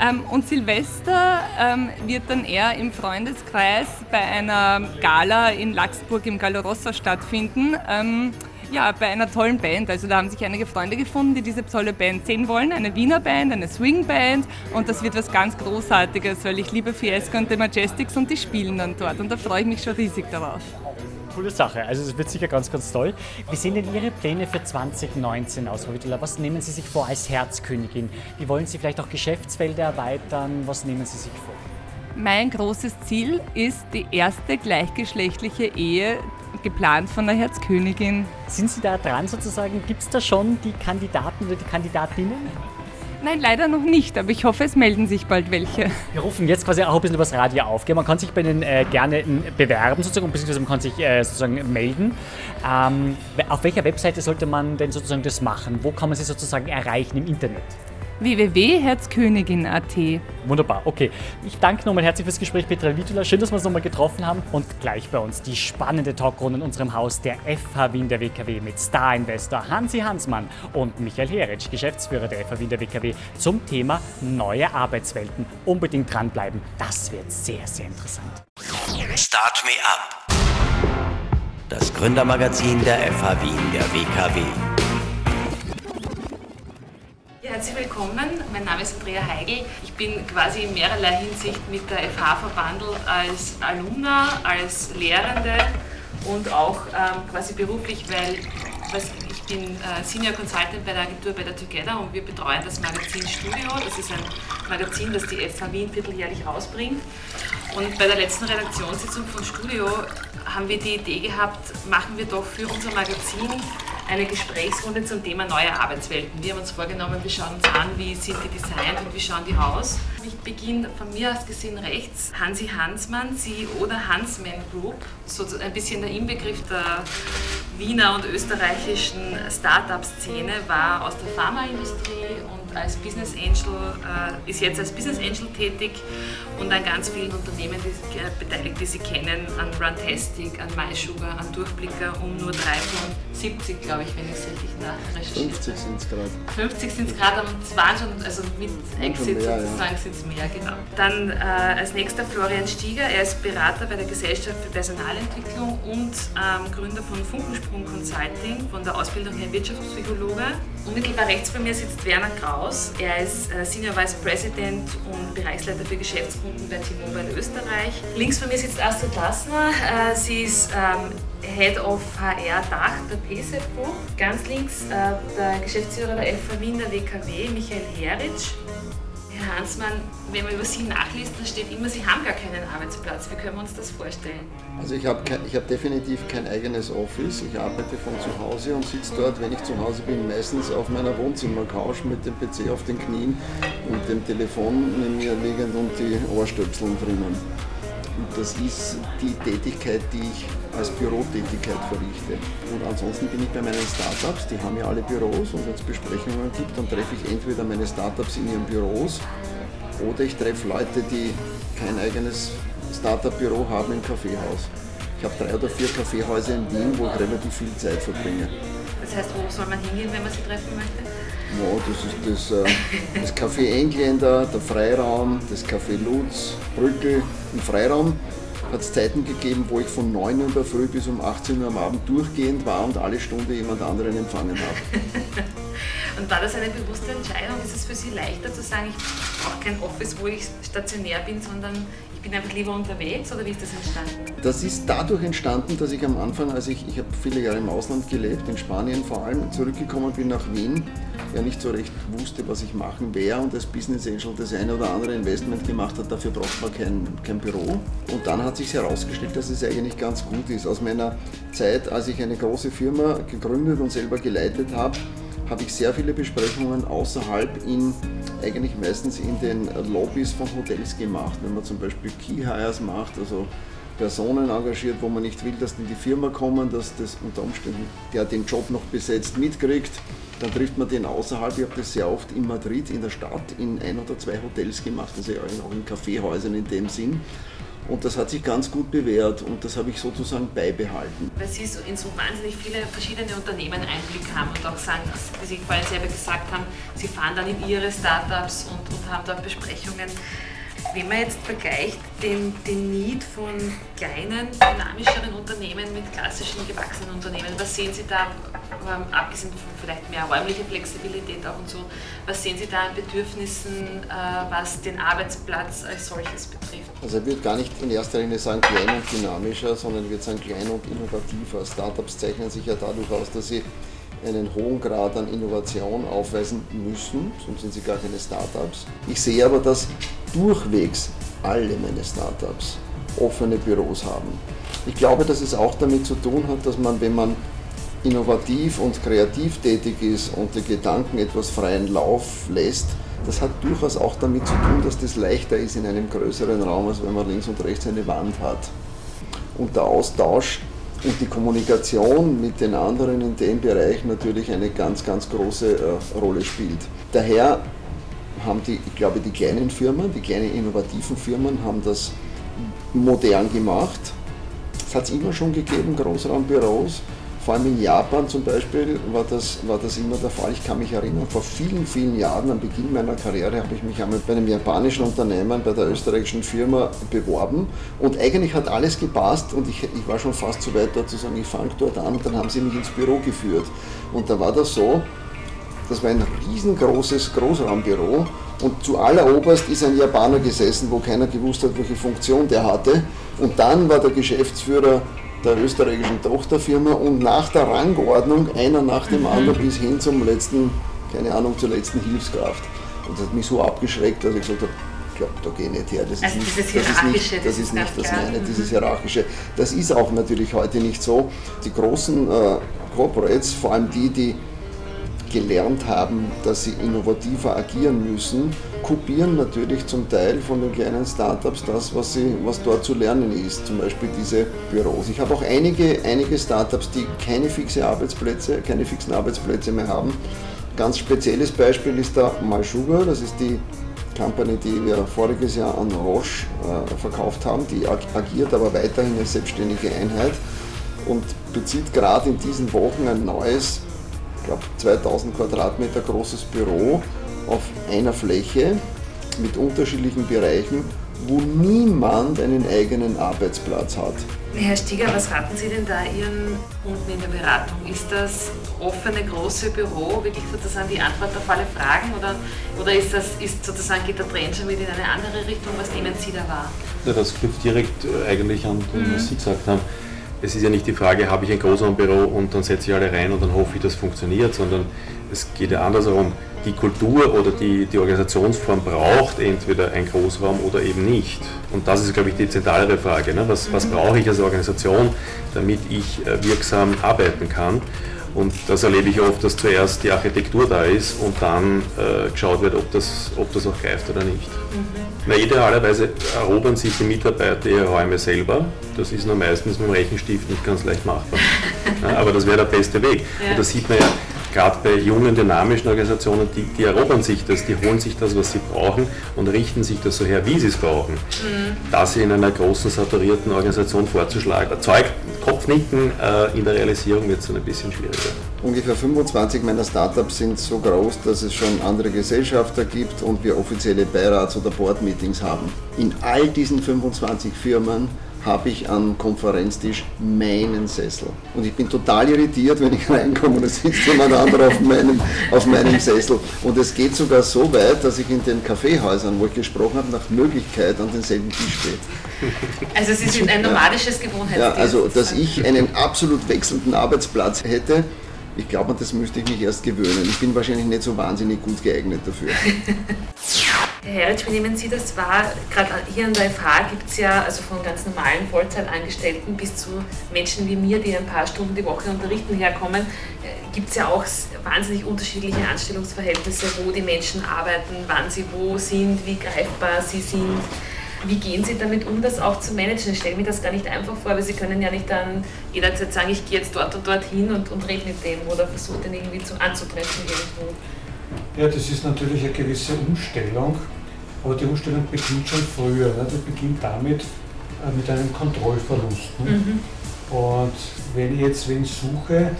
Ähm, und Silvester ähm, wird dann eher im Freundeskreis bei einer Gala in Laxburg im Gallo Rossa stattfinden. Ja, bei einer tollen Band. Also da haben sich einige Freunde gefunden, die diese tolle Band sehen wollen. Eine Wiener Band, eine Swing-Band. Und das wird was ganz Großartiges, weil ich liebe Fiesco und The Majestics und die spielen dann dort. Und da freue ich mich schon riesig darauf coole Sache. Also es wird sicher ganz, ganz toll. Wie sehen denn Ihre Pläne für 2019 aus, Frau Wittler? Was nehmen Sie sich vor als Herzkönigin? Wie wollen Sie vielleicht auch Geschäftsfelder erweitern? Was nehmen Sie sich vor? Mein großes Ziel ist die erste gleichgeschlechtliche Ehe, geplant von der Herzkönigin. Sind Sie da dran sozusagen? Gibt es da schon die Kandidaten oder die Kandidatinnen? Nein, leider noch nicht, aber ich hoffe, es melden sich bald welche. Wir rufen jetzt quasi auch ein bisschen übers Radio auf. Man kann sich bei Ihnen äh, gerne bewerben, sozusagen, beziehungsweise man kann sich äh, sozusagen melden. Ähm, auf welcher Webseite sollte man denn sozusagen das machen? Wo kann man Sie sozusagen erreichen im Internet? www.herzkönigin.at. Wunderbar, okay. Ich danke nochmal herzlich fürs Gespräch, Petra Vitula. Schön, dass wir uns nochmal getroffen haben. Und gleich bei uns die spannende Talkrunde in unserem Haus, der FH Wien der WKW mit Star-Investor Hansi Hansmann und Michael Heritsch, Geschäftsführer der FH Wien der WKW, zum Thema neue Arbeitswelten. Unbedingt dranbleiben, das wird sehr, sehr interessant. Start Me Up. Das Gründermagazin der FH Wien der WKW. Herzlich willkommen, mein Name ist Andrea Heigl. Ich bin quasi in mehrerlei Hinsicht mit der FH verbandelt als Alumna, als Lehrende und auch ähm, quasi beruflich, weil ich bin äh, Senior Consultant bei der Agentur bei der Together und wir betreuen das Magazin Studio. Das ist ein Magazin, das die FH Wien vierteljährlich rausbringt. Und bei der letzten Redaktionssitzung von Studio haben wir die Idee gehabt, machen wir doch für unser Magazin eine Gesprächsrunde zum Thema neue Arbeitswelten. Wir haben uns vorgenommen, wir schauen uns an, wie sind die designt und wie schauen die aus. Ich beginne von mir aus gesehen rechts. Hansi Hansmann, CEO der Hansman Group, so ein bisschen der Inbegriff der Wiener und österreichischen Start-up-Szene, war aus der Pharmaindustrie und als Business Angel, äh, ist jetzt als Business Angel tätig und an ganz vielen Unternehmen die, äh, beteiligt, die Sie kennen, an Runtastic, an MySugar, an Durchblicker, um nur drei von 70, glaube ich, wenn ich es richtig nachrecherchiere. 50 sind es gerade. 50 sind es gerade, aber es waren schon, also mit Exit mehr, sozusagen ja. sind es mehr, genau. Dann äh, als nächster Florian Stieger, er ist Berater bei der Gesellschaft für Personalentwicklung und ähm, Gründer von Funkensprung Consulting, von der Ausbildung her Wirtschaftspsychologe. Unmittelbar rechts von mir sitzt Werner Kraus. Er ist äh, Senior Vice President und Bereichsleiter für Geschäftskunden bei T-Mobile Österreich. Links von mir sitzt Astrid Lassner. Äh, sie ist ähm, Head of HR Dach der PSEP Group. Ganz links äh, der Geschäftsführer der FH Wien der WKW, Michael Heritsch. Herr Hansmann, wenn man über Sie nachliest, dann steht immer, Sie haben gar keinen Arbeitsplatz. Wie können wir uns das vorstellen? Also ich habe hab definitiv kein eigenes Office. Ich arbeite von zu Hause und sitze dort, wenn ich zu Hause bin, meistens auf meiner Wohnzimmercouch mit dem PC auf den Knien und dem Telefon neben mir liegend und die Ohrstöpseln drinnen. Und das ist die Tätigkeit, die ich als Bürotätigkeit verrichte. Und ansonsten bin ich bei meinen Startups, die haben ja alle Büros und wenn es Besprechungen gibt, dann treffe ich entweder meine Startups in ihren Büros oder ich treffe Leute, die kein eigenes Startup-Büro haben im Kaffeehaus. Ich habe drei oder vier Kaffeehäuser in Wien, wo ich relativ viel Zeit verbringe. Das heißt, wo soll man hingehen, wenn man sie treffen möchte? Ja, das ist das, äh, das Café Engländer, der Freiraum, das Café Lutz, Brückel im Freiraum hat es Zeiten gegeben, wo ich von 9 Uhr in der Früh bis um 18 Uhr am Abend durchgehend war und alle Stunde jemand anderen empfangen habe. Und war das eine bewusste Entscheidung? Ist es für Sie leichter zu sagen, ich brauche kein Office, wo ich stationär bin, sondern ich bin einfach lieber unterwegs oder wie ist das entstanden? Das ist dadurch entstanden, dass ich am Anfang, als ich, ich habe viele Jahre im Ausland gelebt, in Spanien vor allem, zurückgekommen bin nach Wien, ja nicht so recht wusste, was ich machen werde und als Business Angel das eine oder andere Investment gemacht hat, dafür braucht man kein, kein Büro. Und dann hat sich herausgestellt, dass es eigentlich ganz gut ist. Aus meiner Zeit, als ich eine große Firma gegründet und selber geleitet habe, habe ich sehr viele Besprechungen außerhalb in, eigentlich meistens in den Lobbys von Hotels gemacht. Wenn man zum Beispiel Key Hires macht, also Personen engagiert, wo man nicht will, dass die in die Firma kommen, dass das unter Umständen der den Job noch besetzt mitkriegt. Dann trifft man den außerhalb. Ich habe das sehr oft in Madrid, in der Stadt, in ein oder zwei Hotels gemacht, also auch in Kaffeehäusern in dem Sinn. Und das hat sich ganz gut bewährt und das habe ich sozusagen beibehalten. Weil Sie in so wahnsinnig viele verschiedene Unternehmen Einblick haben und auch sagen, wie Sie vorhin selber gesagt haben, Sie fahren dann in Ihre Startups und, und haben dort Besprechungen. Wenn man jetzt vergleicht den, den Need von kleinen, dynamischeren Unternehmen mit klassischen gewachsenen Unternehmen, was sehen Sie da, ähm, abgesehen von vielleicht mehr räumliche Flexibilität auch und so, was sehen Sie da an Bedürfnissen, äh, was den Arbeitsplatz als solches betrifft? Also ich würde gar nicht in erster Linie sagen klein und dynamischer, sondern ich würde sagen klein und innovativer. Startups zeichnen sich ja dadurch aus, dass sie einen hohen Grad an Innovation aufweisen müssen, sonst sind sie gar keine Startups. Ich sehe aber, dass durchwegs alle meine Startups offene Büros haben. Ich glaube, dass es auch damit zu tun hat, dass man, wenn man innovativ und kreativ tätig ist und die Gedanken etwas freien Lauf lässt, das hat durchaus auch damit zu tun, dass das leichter ist in einem größeren Raum, als wenn man links und rechts eine Wand hat. Und der Austausch und die Kommunikation mit den anderen in dem Bereich natürlich eine ganz, ganz große äh, Rolle spielt. Daher haben die, ich glaube, die kleinen Firmen, die kleinen innovativen Firmen haben das modern gemacht. Es hat es immer schon gegeben, Großraumbüros. Vor allem in Japan zum Beispiel war das, war das immer der Fall. Ich kann mich erinnern, vor vielen, vielen Jahren, am Beginn meiner Karriere, habe ich mich einmal bei einem japanischen Unternehmen, bei der österreichischen Firma beworben und eigentlich hat alles gepasst und ich, ich war schon fast so weit dort zu sagen, ich fange dort an und dann haben sie mich ins Büro geführt. Und da war das so, das war ein riesengroßes Großraumbüro und zu alleroberst ist ein Japaner gesessen, wo keiner gewusst hat, welche Funktion der hatte. Und dann war der Geschäftsführer der österreichischen Tochterfirma und nach der Rangordnung einer nach dem mhm. anderen bis hin zum letzten, keine Ahnung, zur letzten Hilfskraft. Und das hat mich so abgeschreckt, dass ich gesagt habe, ich glaube, da gehe ich nicht her. Das also ist nicht, das, ist nicht, das, ist nicht das meine, dieses Hierarchische. Das ist auch natürlich heute nicht so. Die großen äh, Corporates, vor allem die, die gelernt haben, dass sie innovativer agieren müssen, kopieren natürlich zum Teil von den kleinen Startups das, was, sie, was dort zu lernen ist, zum Beispiel diese Büros. Ich habe auch einige, einige Startups, die keine fixe Arbeitsplätze, keine fixen Arbeitsplätze mehr haben. Ganz spezielles Beispiel ist da MySugar, das ist die Company, die wir voriges Jahr an Roche äh, verkauft haben. Die agiert aber weiterhin als selbstständige Einheit und bezieht gerade in diesen Wochen ein neues glaube 2000 Quadratmeter großes Büro auf einer Fläche mit unterschiedlichen Bereichen, wo niemand einen eigenen Arbeitsplatz hat. Herr Stieger, was raten Sie denn da Ihren Kunden in der Beratung? Ist das offene große Büro wirklich sozusagen die Antwort auf alle Fragen oder, oder ist das ist sozusagen geht der Trend schon wieder in eine andere Richtung? Was nehmen Sie da wahr? Ja, das knüpft direkt äh, eigentlich an, mhm. was Sie gesagt haben es ist ja nicht die Frage, habe ich ein Großraumbüro und dann setze ich alle rein und dann hoffe ich, das funktioniert, sondern es geht ja andersherum. Die Kultur oder die, die Organisationsform braucht entweder ein Großraum oder eben nicht. Und das ist, glaube ich, die zentralere Frage. Ne? Was, was brauche ich als Organisation, damit ich äh, wirksam arbeiten kann? Und das erlebe ich oft, dass zuerst die Architektur da ist und dann äh, geschaut wird, ob das, ob das auch greift oder nicht. Mhm. Na, idealerweise erobern sich die Mitarbeiter ihre Räume selber. Das ist nur meistens mit dem Rechenstift nicht ganz leicht machbar. [laughs] ja, aber das wäre der beste Weg. Ja. Und das sieht man ja gerade bei jungen, dynamischen Organisationen, die, die, erobern sich das, die holen sich das, was sie brauchen und richten sich das so her, wie sie es brauchen. Mhm. Das in einer großen, saturierten Organisation vorzuschlagen, erzeugt Kopfnicken, äh, in der Realisierung wird es dann ein bisschen schwieriger. Ungefähr 25 meiner Startups sind so groß, dass es schon andere Gesellschafter gibt und wir offizielle Beirats- oder Board-Meetings haben. In all diesen 25 Firmen habe ich am Konferenztisch meinen Sessel. Und ich bin total irritiert, wenn ich reinkomme und es sitzt jemand anderer auf meinem, auf meinem Sessel. Und es geht sogar so weit, dass ich in den Kaffeehäusern, wo ich gesprochen habe, nach Möglichkeit an denselben Tisch stehe. Also Sie sind ein nomadisches Gewohnheitstier. Ja, also dass ich einen absolut wechselnden Arbeitsplatz hätte, ich glaube, das müsste ich mich erst gewöhnen. Ich bin wahrscheinlich nicht so wahnsinnig gut geeignet dafür. [laughs] Herr Heritsch, wie nehmen Sie das wahr? Gerade hier an der FH gibt es ja also von ganz normalen Vollzeitangestellten bis zu Menschen wie mir, die ein paar Stunden die Woche unterrichten herkommen, äh, gibt es ja auch wahnsinnig unterschiedliche Anstellungsverhältnisse, wo die Menschen arbeiten, wann sie wo sind, wie greifbar sie sind. Wie gehen Sie damit um, das auch zu managen? Ich stelle mir das gar nicht einfach vor, weil Sie können ja nicht dann jederzeit sagen, ich gehe jetzt dort und dort hin und, und rede mit dem oder versuche den irgendwie zu, anzutreffen irgendwo. Ja, das ist natürlich eine gewisse Umstellung, aber die Umstellung beginnt schon früher. Ne? Die beginnt damit, äh, mit einem Kontrollverlust. Ne? Mhm. Und wenn ich jetzt wen suche,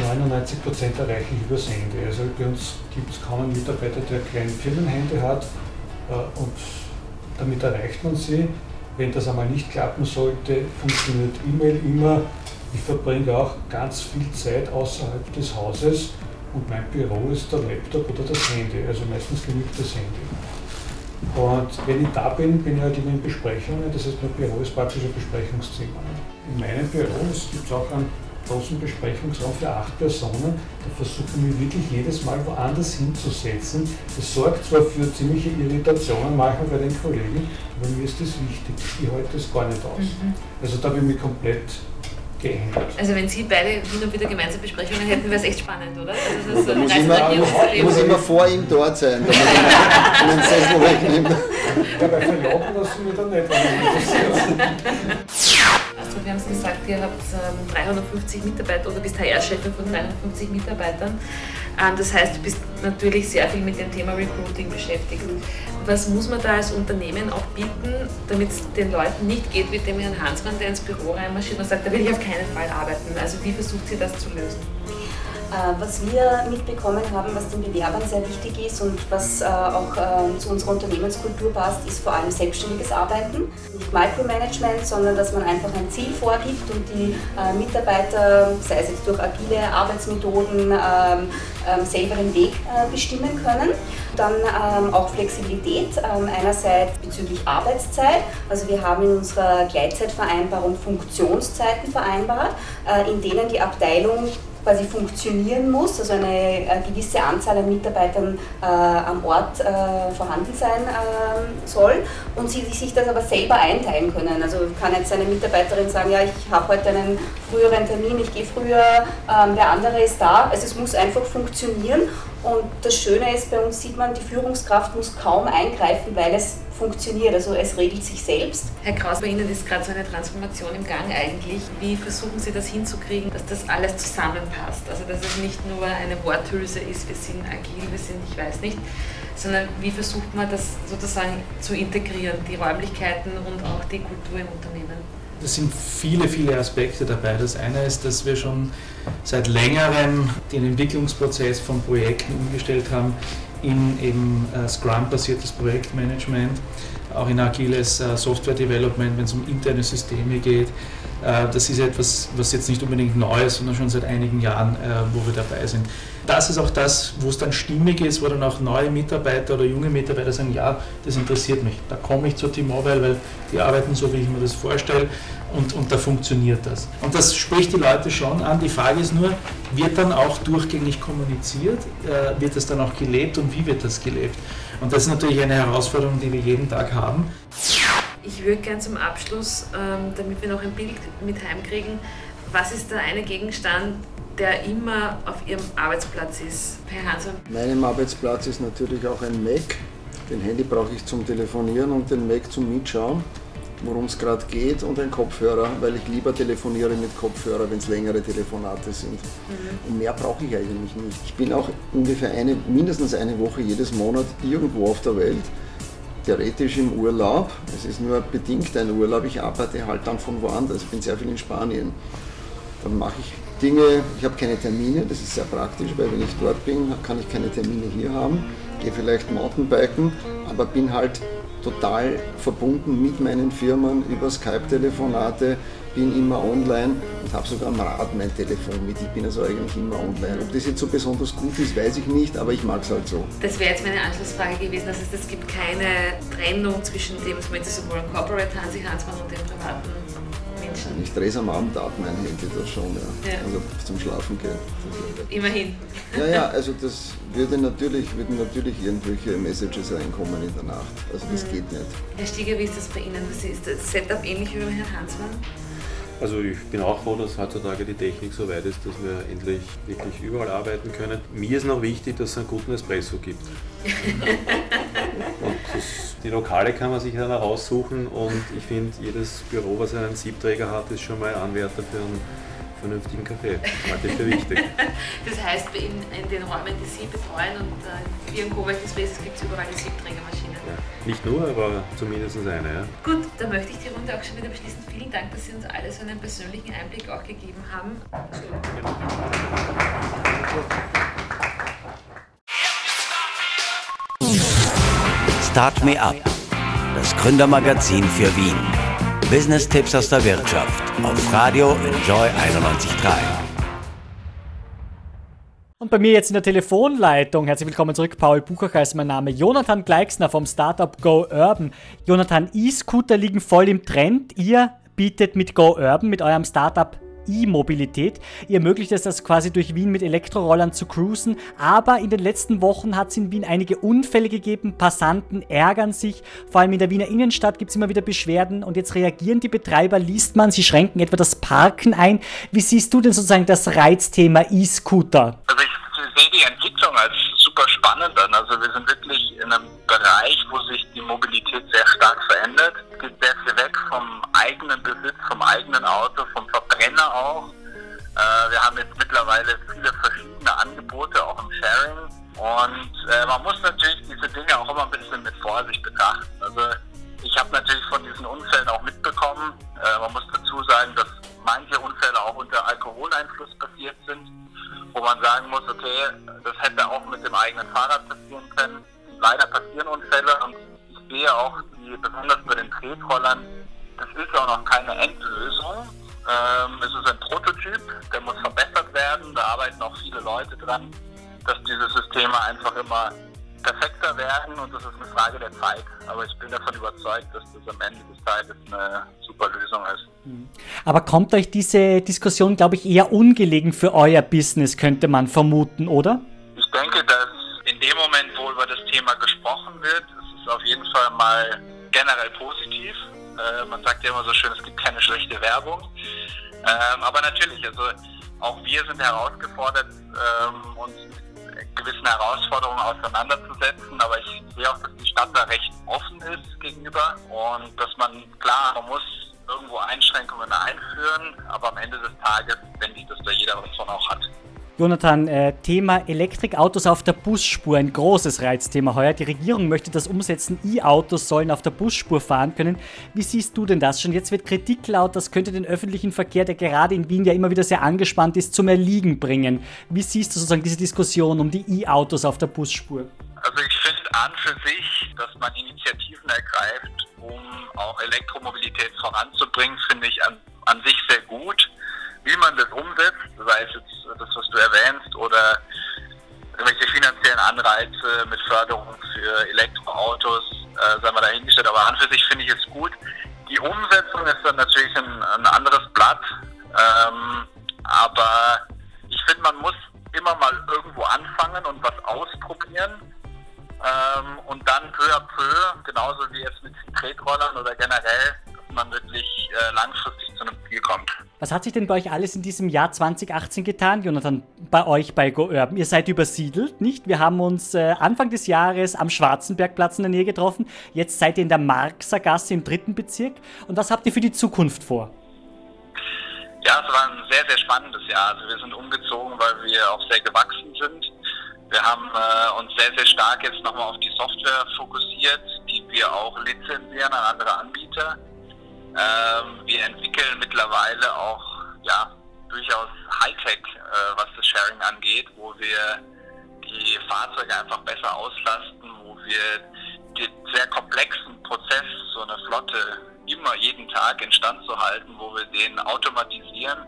99% erreiche ich über Sende. Also bei uns gibt es kaum einen Mitarbeiter, der kleine Firmenhände hat äh, und damit erreicht man sie. Wenn das einmal nicht klappen sollte, funktioniert E-Mail immer. Ich verbringe auch ganz viel Zeit außerhalb des Hauses und mein Büro ist der Laptop oder das Handy. Also meistens genügt das Handy. Und wenn ich da bin, bin ich halt immer in Besprechungen. Das heißt, mein Büro ist praktisch ein Besprechungszimmer. In meinem Büro gibt es auch einen großen Besprechungsraum für acht Personen. Da versuche ich mich wirklich jedes Mal woanders hinzusetzen. Das sorgt zwar für ziemliche Irritationen manchmal bei den Kollegen, aber mir ist das wichtig. Ich halte das gar nicht aus. Mhm. Also da habe ich komplett. Also wenn Sie beide hin und wieder gemeinsam Besprechungen hätten, wäre es echt spannend, oder? Also da muss, immer, muss immer vor ihm dort sein, damit er [laughs] den Sessel wegnimmt. Ja, bei Verloben lassen wir dann nicht, Also wir haben es gesagt, ihr habt ähm, 350 Mitarbeiter oder bist HR-Chefin von 350 Mitarbeitern. Ähm, das heißt, du bist natürlich sehr viel mit dem Thema Recruiting beschäftigt. Was muss man da als Unternehmen auch bieten, damit es den Leuten nicht geht wie dem Herrn Hansmann, der ins Büro reinmarschiert und sagt, da will ich auf keinen Fall arbeiten. Also wie versucht sie das zu lösen? Äh, was wir mitbekommen haben, was den Bewerbern sehr wichtig ist und was äh, auch äh, zu unserer Unternehmenskultur passt, ist vor allem selbstständiges Arbeiten. Nicht Micromanagement, sondern dass man einfach ein Ziel vorgibt und die Mitarbeiter, sei es jetzt durch agile Arbeitsmethoden, ähm, ähm, selber den Weg bestimmen können. Dann ähm, auch Flexibilität, einerseits bezüglich Arbeitszeit. Also wir haben in unserer Gleitzeitvereinbarung Funktionszeiten vereinbart, in denen die Abteilung quasi funktionieren muss, also eine äh, gewisse Anzahl an Mitarbeitern äh, am Ort äh, vorhanden sein äh, soll und sie sich das aber selber einteilen können. Also kann jetzt eine Mitarbeiterin sagen, ja, ich habe heute einen früheren Termin, ich gehe früher, ähm, der andere ist da. Also es muss einfach funktionieren und das Schöne ist, bei uns sieht man, die Führungskraft muss kaum eingreifen, weil es funktioniert. Also es regelt sich selbst. Herr Kraus, bei Ihnen ist gerade so eine Transformation im Gang eigentlich. Wie versuchen Sie das hinzukriegen, dass das alles zusammenpasst? Also dass es nicht nur eine Worthülse ist, wir sind agil, wir sind ich weiß nicht, sondern wie versucht man das sozusagen zu integrieren, die Räumlichkeiten und auch die Kultur im Unternehmen? Es sind viele, viele Aspekte dabei. Das eine ist, dass wir schon seit längerem den Entwicklungsprozess von Projekten umgestellt haben in eben äh, Scrum-basiertes Projektmanagement, auch in agiles äh, Software-Development, wenn es um interne Systeme geht. Äh, das ist etwas, was jetzt nicht unbedingt neu ist, sondern schon seit einigen Jahren, wo wir dabei sind. Das ist auch das, wo es dann stimmig ist, wo dann auch neue Mitarbeiter oder junge Mitarbeiter sagen, ja, das interessiert mich. Da komme ich zur T-Mobile, weil die arbeiten so, wie ich mir das vorstelle und, und da funktioniert das. Und das spricht die Leute schon an. Die Frage ist nur, wird dann auch durchgängig kommuniziert? Äh, wird das dann auch gelebt und wie wird das gelebt? Und das ist natürlich eine Herausforderung, die wir jeden Tag haben. Ich würde gerne zum Abschluss, ähm, damit wir noch ein Bild mit heimkriegen, was ist der eine Gegenstand, der immer auf Ihrem Arbeitsplatz ist, Herr Hansen? Meinem Arbeitsplatz ist natürlich auch ein Mac. Den Handy brauche ich zum Telefonieren und den Mac zum Mitschauen, worum es gerade geht, und ein Kopfhörer, weil ich lieber telefoniere mit Kopfhörer, wenn es längere Telefonate sind. Mhm. Und mehr brauche ich eigentlich nicht. Ich bin auch ungefähr eine, mindestens eine Woche jedes Monat irgendwo auf der Welt theoretisch im Urlaub. Es ist nur bedingt ein Urlaub. Ich arbeite halt dann von woanders. Ich bin sehr viel in Spanien. Dann mache ich Dinge, ich habe keine Termine, das ist sehr praktisch, weil wenn ich dort bin, kann ich keine Termine hier haben, gehe vielleicht Mountainbiken, aber bin halt total verbunden mit meinen Firmen über Skype-Telefonate, bin immer online und habe sogar am Rad mein Telefon mit. Ich bin also eigentlich immer online. Ob das jetzt so besonders gut ist, weiß ich nicht, aber ich mag es halt so. Das wäre jetzt meine Anschlussfrage gewesen. Das heißt, es gibt keine Trennung zwischen dem, wenn Sie so wollen, Corporate Hansi Hansmann und dem privaten Menschen. Ich drehe es am Abend ab, mein Handy das schon, ja. ja. Also zum Schlafen gehen. Immerhin. Ja, ja, also das würde natürlich, würden natürlich irgendwelche Messages reinkommen in der Nacht. Also das mhm. geht nicht. Herr Stieger, wie ist das bei Ihnen? ist das Setup ähnlich wie bei Herrn Hansmann? Also ich bin auch froh, dass heutzutage die Technik so weit ist, dass wir endlich wirklich überall arbeiten können. Mir ist noch wichtig, dass es einen guten Espresso gibt. Und das die Lokale kann man sich dann heraussuchen und ich finde, jedes Büro, was einen Siebträger hat, ist schon mal Anwärter für einen vernünftigen Kaffee. Das halte ich für wichtig. das heißt, in, in, den Räumen, die Sie betreuen und äh, hier im Coworking Spaces gibt es überall die Siebträgermaschine. Nicht nur, aber zumindest eine. Ja. Gut, dann möchte ich die Runde auch schon wieder beschließen. Vielen Dank, dass Sie uns alle so einen persönlichen Einblick auch gegeben haben. Start Me Up, das Gründermagazin für Wien. Business-Tipps aus der Wirtschaft auf Radio Enjoy 91.3. Und bei mir jetzt in der Telefonleitung, herzlich willkommen zurück, Paul Buchacher ist mein Name, Jonathan Gleixner vom Startup Go Urban. Jonathan, E-Scooter liegen voll im Trend. Ihr bietet mit Go Urban, mit eurem Startup E-Mobilität. Ihr ermöglicht es das quasi durch Wien mit Elektrorollern zu cruisen, aber in den letzten Wochen hat es in Wien einige Unfälle gegeben, Passanten ärgern sich, vor allem in der Wiener Innenstadt gibt es immer wieder Beschwerden und jetzt reagieren die Betreiber, liest man, sie schränken etwa das Parken ein. Wie siehst du denn sozusagen das Reizthema E-Scooter? Also sehe die Entwicklung als super spannend an. Also wir sind wirklich in einem Bereich, wo sich die Mobilität sehr stark verändert. Es geht sehr viel weg vom eigenen Besitz, vom eigenen Auto, vom Verbrenner auch. Äh, wir haben jetzt mittlerweile viele verschiedene Angebote, auch im Sharing. Und äh, man muss natürlich diese Dinge auch immer ein bisschen mit Vorsicht betrachten. Also ich habe natürlich von diesen Unfällen auch mitbekommen. Äh, man muss dazu sagen, dass manche Unfälle auch unter Alkoholeinfluss passiert sind, wo man sagen muss, okay, das hätte auch mit dem eigenen Fahrrad passieren können. Leider passieren Unfälle und ich sehe auch, die, besonders bei den Tretrollern, das ist auch noch keine Endlösung. Ähm, es ist ein Prototyp, der muss verbessert werden. Da arbeiten auch viele Leute dran, dass diese Systeme einfach immer perfekter werden und das ist eine Frage der Zeit. Aber ich bin davon überzeugt, dass das am Ende des Tages eine super Lösung ist. Mhm. Aber kommt euch diese Diskussion, glaube ich, eher ungelegen für euer Business, könnte man vermuten, oder? Ich denke, dass in dem Moment, wo über das Thema gesprochen wird, ist es auf jeden Fall mal generell positiv. Äh, man sagt ja immer so schön, es gibt keine schlechte Werbung. Ähm, aber natürlich, also auch wir sind herausgefordert, ähm, uns mit gewissen Herausforderungen auseinanderzusetzen. Aber ich sehe auch, dass die Stadt da recht offen ist gegenüber und dass man, klar, man muss irgendwo Einschränkungen einführen, aber am Ende des Tages denke ich, dass da jeder was von auch hat. Jonathan, äh, Thema Elektrikautos auf der Busspur, ein großes Reizthema heuer. Die Regierung möchte das umsetzen, E-Autos sollen auf der Busspur fahren können. Wie siehst du denn das? Schon jetzt wird Kritik laut, das könnte den öffentlichen Verkehr, der gerade in Wien ja immer wieder sehr angespannt ist, zum Erliegen bringen. Wie siehst du sozusagen diese Diskussion um die E-Autos auf der Busspur? Also ich finde an für sich, dass man Initiativen ergreift, um auch Elektromobilität voranzubringen, finde ich an, an sich sehr gut. Wie man das umsetzt, sei es jetzt das, was du erwähnst, oder irgendwelche finanziellen Anreize mit Förderung für Elektroautos, äh, sei mal dahingestellt. Aber an für sich finde ich es gut. Die Umsetzung ist dann natürlich ein, ein anderes Blatt. Ähm, aber ich finde, man muss immer mal irgendwo anfangen und was ausprobieren. Ähm, und dann peu à peu, genauso wie jetzt mit Tretrollern oder generell, man wirklich äh, langfristig zu einem Ziel kommt. Was hat sich denn bei euch alles in diesem Jahr 2018 getan, Jonathan, bei euch bei GoUrban? Ihr seid übersiedelt, nicht? Wir haben uns äh, Anfang des Jahres am Schwarzenbergplatz in der Nähe getroffen. Jetzt seid ihr in der Marxer Gasse im dritten Bezirk. Und was habt ihr für die Zukunft vor? Ja, es war ein sehr, sehr spannendes Jahr. Also wir sind umgezogen, weil wir auch sehr gewachsen sind. Wir haben äh, uns sehr, sehr stark jetzt nochmal auf die Software fokussiert, die wir auch lizenzieren an andere Anbieter. Ähm, wir entwickeln mittlerweile auch ja, durchaus Hightech, äh, was das Sharing angeht, wo wir die Fahrzeuge einfach besser auslasten, wo wir den sehr komplexen Prozess, so eine Flotte immer jeden Tag in Stand zu halten, wo wir den automatisieren.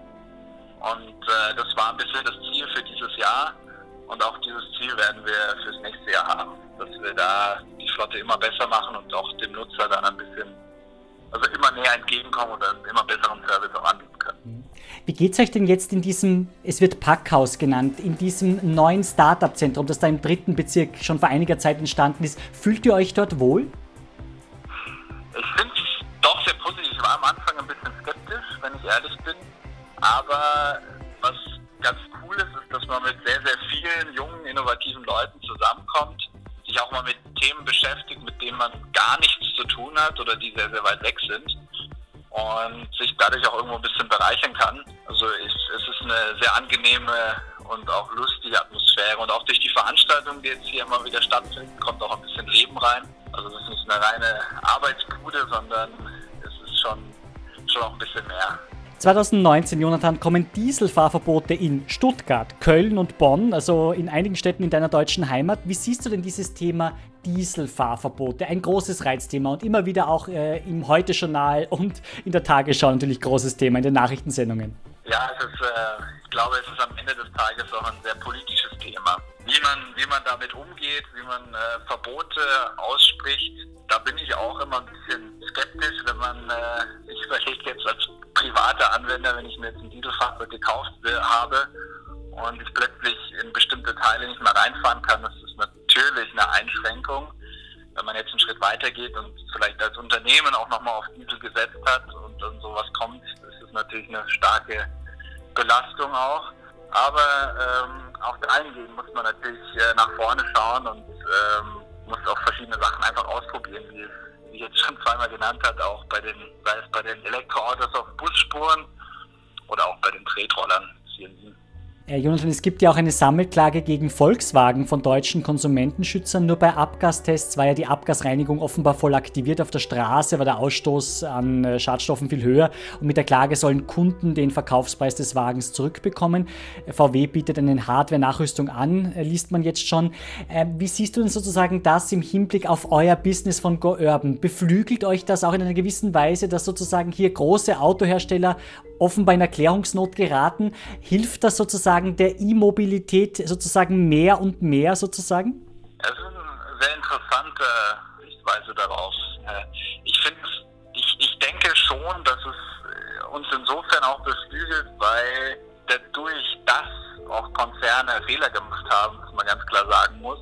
Und äh, das war ein bisschen das Ziel für dieses Jahr. Und auch dieses Ziel werden wir fürs nächste Jahr haben, dass wir da die Flotte immer besser machen und auch dem Nutzer dann ein bisschen, näher entgegenkommen und einen immer besseren Service auch anbieten können. Wie geht es euch denn jetzt in diesem, es wird Packhaus genannt, in diesem neuen Startup-Zentrum, das da im dritten Bezirk schon vor einiger Zeit entstanden ist? Fühlt ihr euch dort wohl? Ich finde es doch sehr positiv. Ich war am Anfang ein bisschen skeptisch, wenn ich ehrlich bin. Aber was ganz cool ist, ist, dass man mit sehr, sehr vielen jungen, innovativen Leuten zusammenkommt, sich auch mal mit Themen beschäftigt, mit denen man gar nichts zu tun hat oder die sehr, sehr weit weg sind und sich dadurch auch irgendwo ein bisschen bereichern kann. Also es, es ist eine sehr angenehme und auch lustige Atmosphäre und auch durch die Veranstaltungen, die jetzt hier immer wieder stattfinden, kommt auch ein bisschen Leben rein. Also es ist nicht eine reine Arbeitsbude, sondern es ist schon, schon auch ein bisschen mehr. 2019, Jonathan, kommen Dieselfahrverbote in Stuttgart, Köln und Bonn, also in einigen Städten in deiner deutschen Heimat. Wie siehst du denn dieses Thema Dieselfahrverbote? Ein großes Reizthema und immer wieder auch äh, im Heute-Journal [laughs] und in der Tagesschau natürlich großes Thema in den Nachrichtensendungen. Ja, ist, äh, ich glaube, es ist am Ende des Tages auch ein sehr politisches Thema. Wie man, wie man damit umgeht, wie man äh, Verbote ausspricht, da bin ich auch immer ein bisschen skeptisch, wenn man, äh, ich überlege jetzt als privater Anwender, wenn ich mir jetzt ein Dieselfahrzeug gekauft habe und ich plötzlich in bestimmte Teile nicht mehr reinfahren kann, das ist natürlich eine Einschränkung. Wenn man jetzt einen Schritt weiter geht und vielleicht als Unternehmen auch nochmal auf Diesel gesetzt hat und dann sowas kommt, ist es natürlich eine starke Belastung auch. Aber ähm, auch dahingehend muss man natürlich äh, nach vorne schauen und ähm, muss auch verschiedene Sachen einfach ausprobieren, wie es wie jetzt schon zweimal genannt hat, auch bei den, sei es bei den Elektroautos auf Busspuren oder auch bei den Tretrollern. Äh, Jonathan, es gibt ja auch eine Sammelklage gegen Volkswagen von deutschen Konsumentenschützern. Nur bei Abgastests war ja die Abgasreinigung offenbar voll aktiviert. Auf der Straße war der Ausstoß an äh, Schadstoffen viel höher. Und mit der Klage sollen Kunden den Verkaufspreis des Wagens zurückbekommen. VW bietet eine Hardware-Nachrüstung an, äh, liest man jetzt schon. Wie siehst du denn sozusagen das im Hinblick auf euer Business von Go Urban? Beflügelt euch das auch in einer gewissen Weise, dass sozusagen hier große Autohersteller offenbar in Erklärungsnot geraten? Hilft das sozusagen? Sozusagen der E-Mobilität sozusagen mehr und mehr sozusagen? Das ist eine sehr interessante Sichtweise darauf. Ich finde, ich, ich denke schon, dass es uns insofern auch beflügelt, weil dadurch, dass auch Konzerne Fehler gemacht haben, was man ganz klar sagen muss,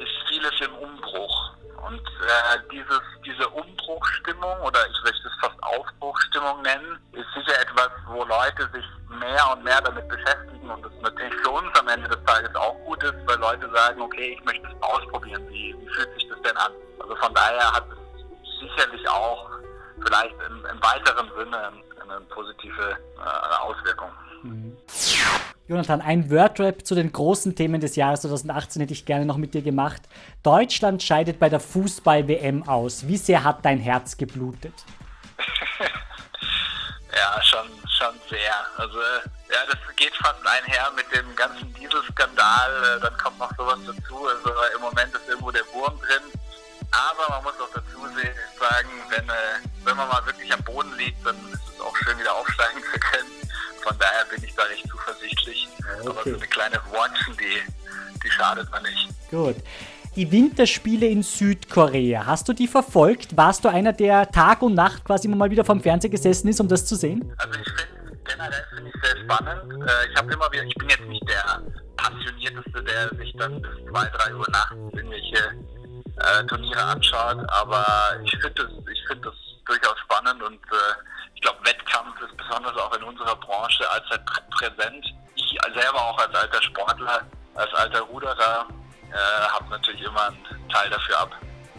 ist vieles im Umbruch. Und äh, dieses, diese Umbruchstimmung oder ich möchte es fast Aufbruchstimmung nennen, ist sicher etwas, wo Leute sich mehr und mehr damit beschäftigen und das natürlich für uns am Ende des Tages auch gut ist, weil Leute sagen, okay, ich möchte es ausprobieren, wie, wie fühlt sich das denn an? Also von daher hat es sicherlich auch vielleicht im, im weiteren Sinne eine positive äh, Auswirkung. Mhm. Jonathan, ein Wordrap zu den großen Themen des Jahres 2018 hätte ich gerne noch mit dir gemacht. Deutschland scheidet bei der Fußball-WM aus. Wie sehr hat dein Herz geblutet? [laughs] ja, schon schon sehr. Also ja, das geht fast einher mit dem ganzen Dieselskandal. Äh, dann kommt noch sowas dazu. Also im Moment ist irgendwo der Wurm drin. Aber man muss auch dazu sagen, wenn, äh, wenn man mal wirklich am Boden liegt, dann ist es schadet man nicht. Gut. Die Winterspiele in Südkorea, hast du die verfolgt? Warst du einer, der Tag und Nacht quasi immer mal wieder vom Fernseher gesessen ist, um das zu sehen? Also ich finde generell finde ich sehr spannend. Äh, ich habe immer wieder, ich bin jetzt nicht der passionierteste, der sich dann bis 2, 3 Uhr nachts irgendwelche äh, Turniere anschaut, aber ich finde das, ich finde das durchaus spannend und äh, ich glaube Wettkampf ist besonders auch in unserer Branche allzeit präsent. Ich selber auch als alter Sportler, als alter Ruderer äh, habe natürlich immer einen Teil dafür ab.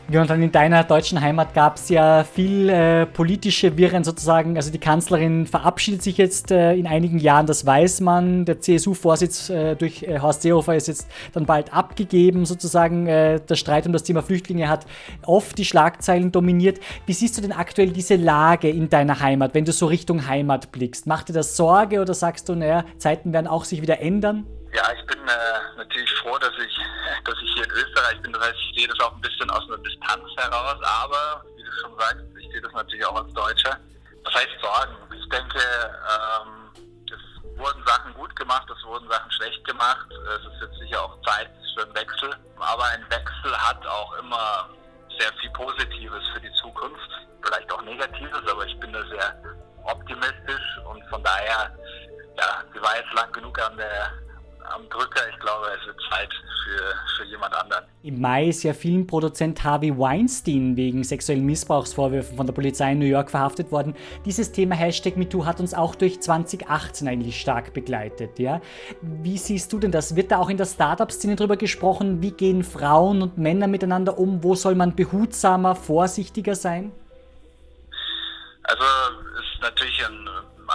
Jonathan, in deiner deutschen Heimat gab es ja viel äh, politische Wirren sozusagen. Also die Kanzlerin verabschiedet sich jetzt äh, in einigen Jahren, das weiß man. Der CSU-Vorsitz äh, durch äh, Horst Seehofer ist jetzt dann bald abgegeben sozusagen. Äh, der Streit um das Thema Flüchtlinge hat oft die Schlagzeilen dominiert. Wie siehst du denn aktuell diese Lage in deiner Heimat, wenn du so Richtung Heimat blickst? Macht dir das Sorge oder sagst du, naja, Zeiten werden auch sich wieder ändern? Ja, ich bin äh, natürlich froh, dass ich, [laughs] dass ich hier in Österreich bin. Das heißt, ich sehe das auch ein bisschen aus einer Distanz heraus, aber wie du schon sagst, ich sehe das natürlich auch als Deutscher. Was heißt Sorgen? Ich denke, ähm, es wurden Sachen gut gemacht, es wurden Sachen schlecht gemacht. Es ist jetzt sicher auch Zeit für einen Wechsel. Aber ein Wechsel hat auch immer sehr viel Positives für die Zukunft. Vielleicht auch Negatives, aber ich bin da sehr optimistisch und von daher, ja, sie war jetzt lang genug an der am Drücker. Ich glaube, es wird Zeit für, für jemand anderen. Im Mai ist ja Filmproduzent Harvey Weinstein wegen sexuellen Missbrauchsvorwürfen von der Polizei in New York verhaftet worden. Dieses Thema Hashtag MeToo hat uns auch durch 2018 eigentlich stark begleitet. Ja? Wie siehst du denn das? Wird da auch in der Startup-Szene darüber gesprochen? Wie gehen Frauen und Männer miteinander um? Wo soll man behutsamer, vorsichtiger sein? Also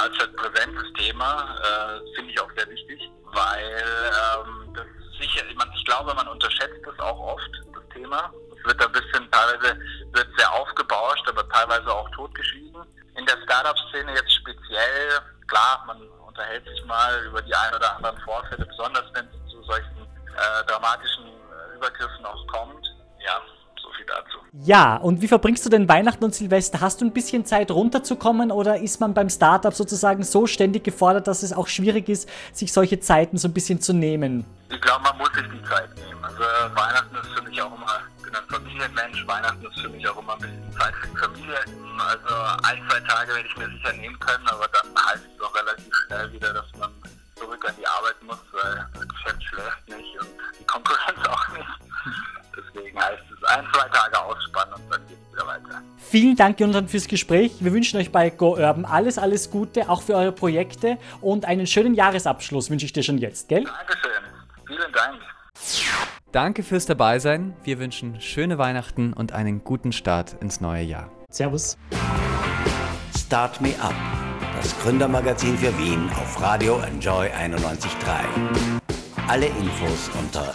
ein allzeit präsentes Thema, äh, finde ich auch sehr wichtig, weil ähm, das sicher, ich, ich glaube, man unterschätzt das auch oft, das Thema. Es wird ein bisschen, teilweise wird sehr aufgebauscht, aber teilweise auch totgeschwiegen. In der Startup-Szene jetzt speziell, klar, man unterhält sich mal über die ein oder anderen Vorfälle, besonders wenn es zu solchen äh, dramatischen äh, Übergriffen auch kommt. Ja, dazu. Ja, und wie verbringst du denn Weihnachten und Silvester? Hast du ein bisschen Zeit runterzukommen oder ist man beim Startup sozusagen so ständig gefordert, dass es auch schwierig ist, sich solche Zeiten so ein bisschen zu nehmen? Ich glaube, man muss sich die Zeit nehmen. Also Weihnachten ist für mich auch immer, ich bin ein Familienmensch, Weihnachten ist für mich auch immer ein bisschen Zeit für die Familie. Also ein, zwei Tage werde ich mir sicher nehmen können, aber dann heißt es auch relativ schnell wieder, dass man zurück an die Arbeit muss, weil das Geschäft schläft nicht und die Konkurrenz [laughs] auch nicht. Deswegen heißt es ein, zwei Tage ausspannen und dann geht es wieder weiter. Vielen Dank, Jonathan, fürs Gespräch. Wir wünschen euch bei Go Urban alles, alles Gute, auch für eure Projekte und einen schönen Jahresabschluss wünsche ich dir schon jetzt, gell? Dankeschön. Vielen Dank. Danke fürs Dabeisein. Wir wünschen schöne Weihnachten und einen guten Start ins neue Jahr. Servus. Start Me Up, das Gründermagazin für Wien auf Radio Enjoy 91.3. Alle Infos unter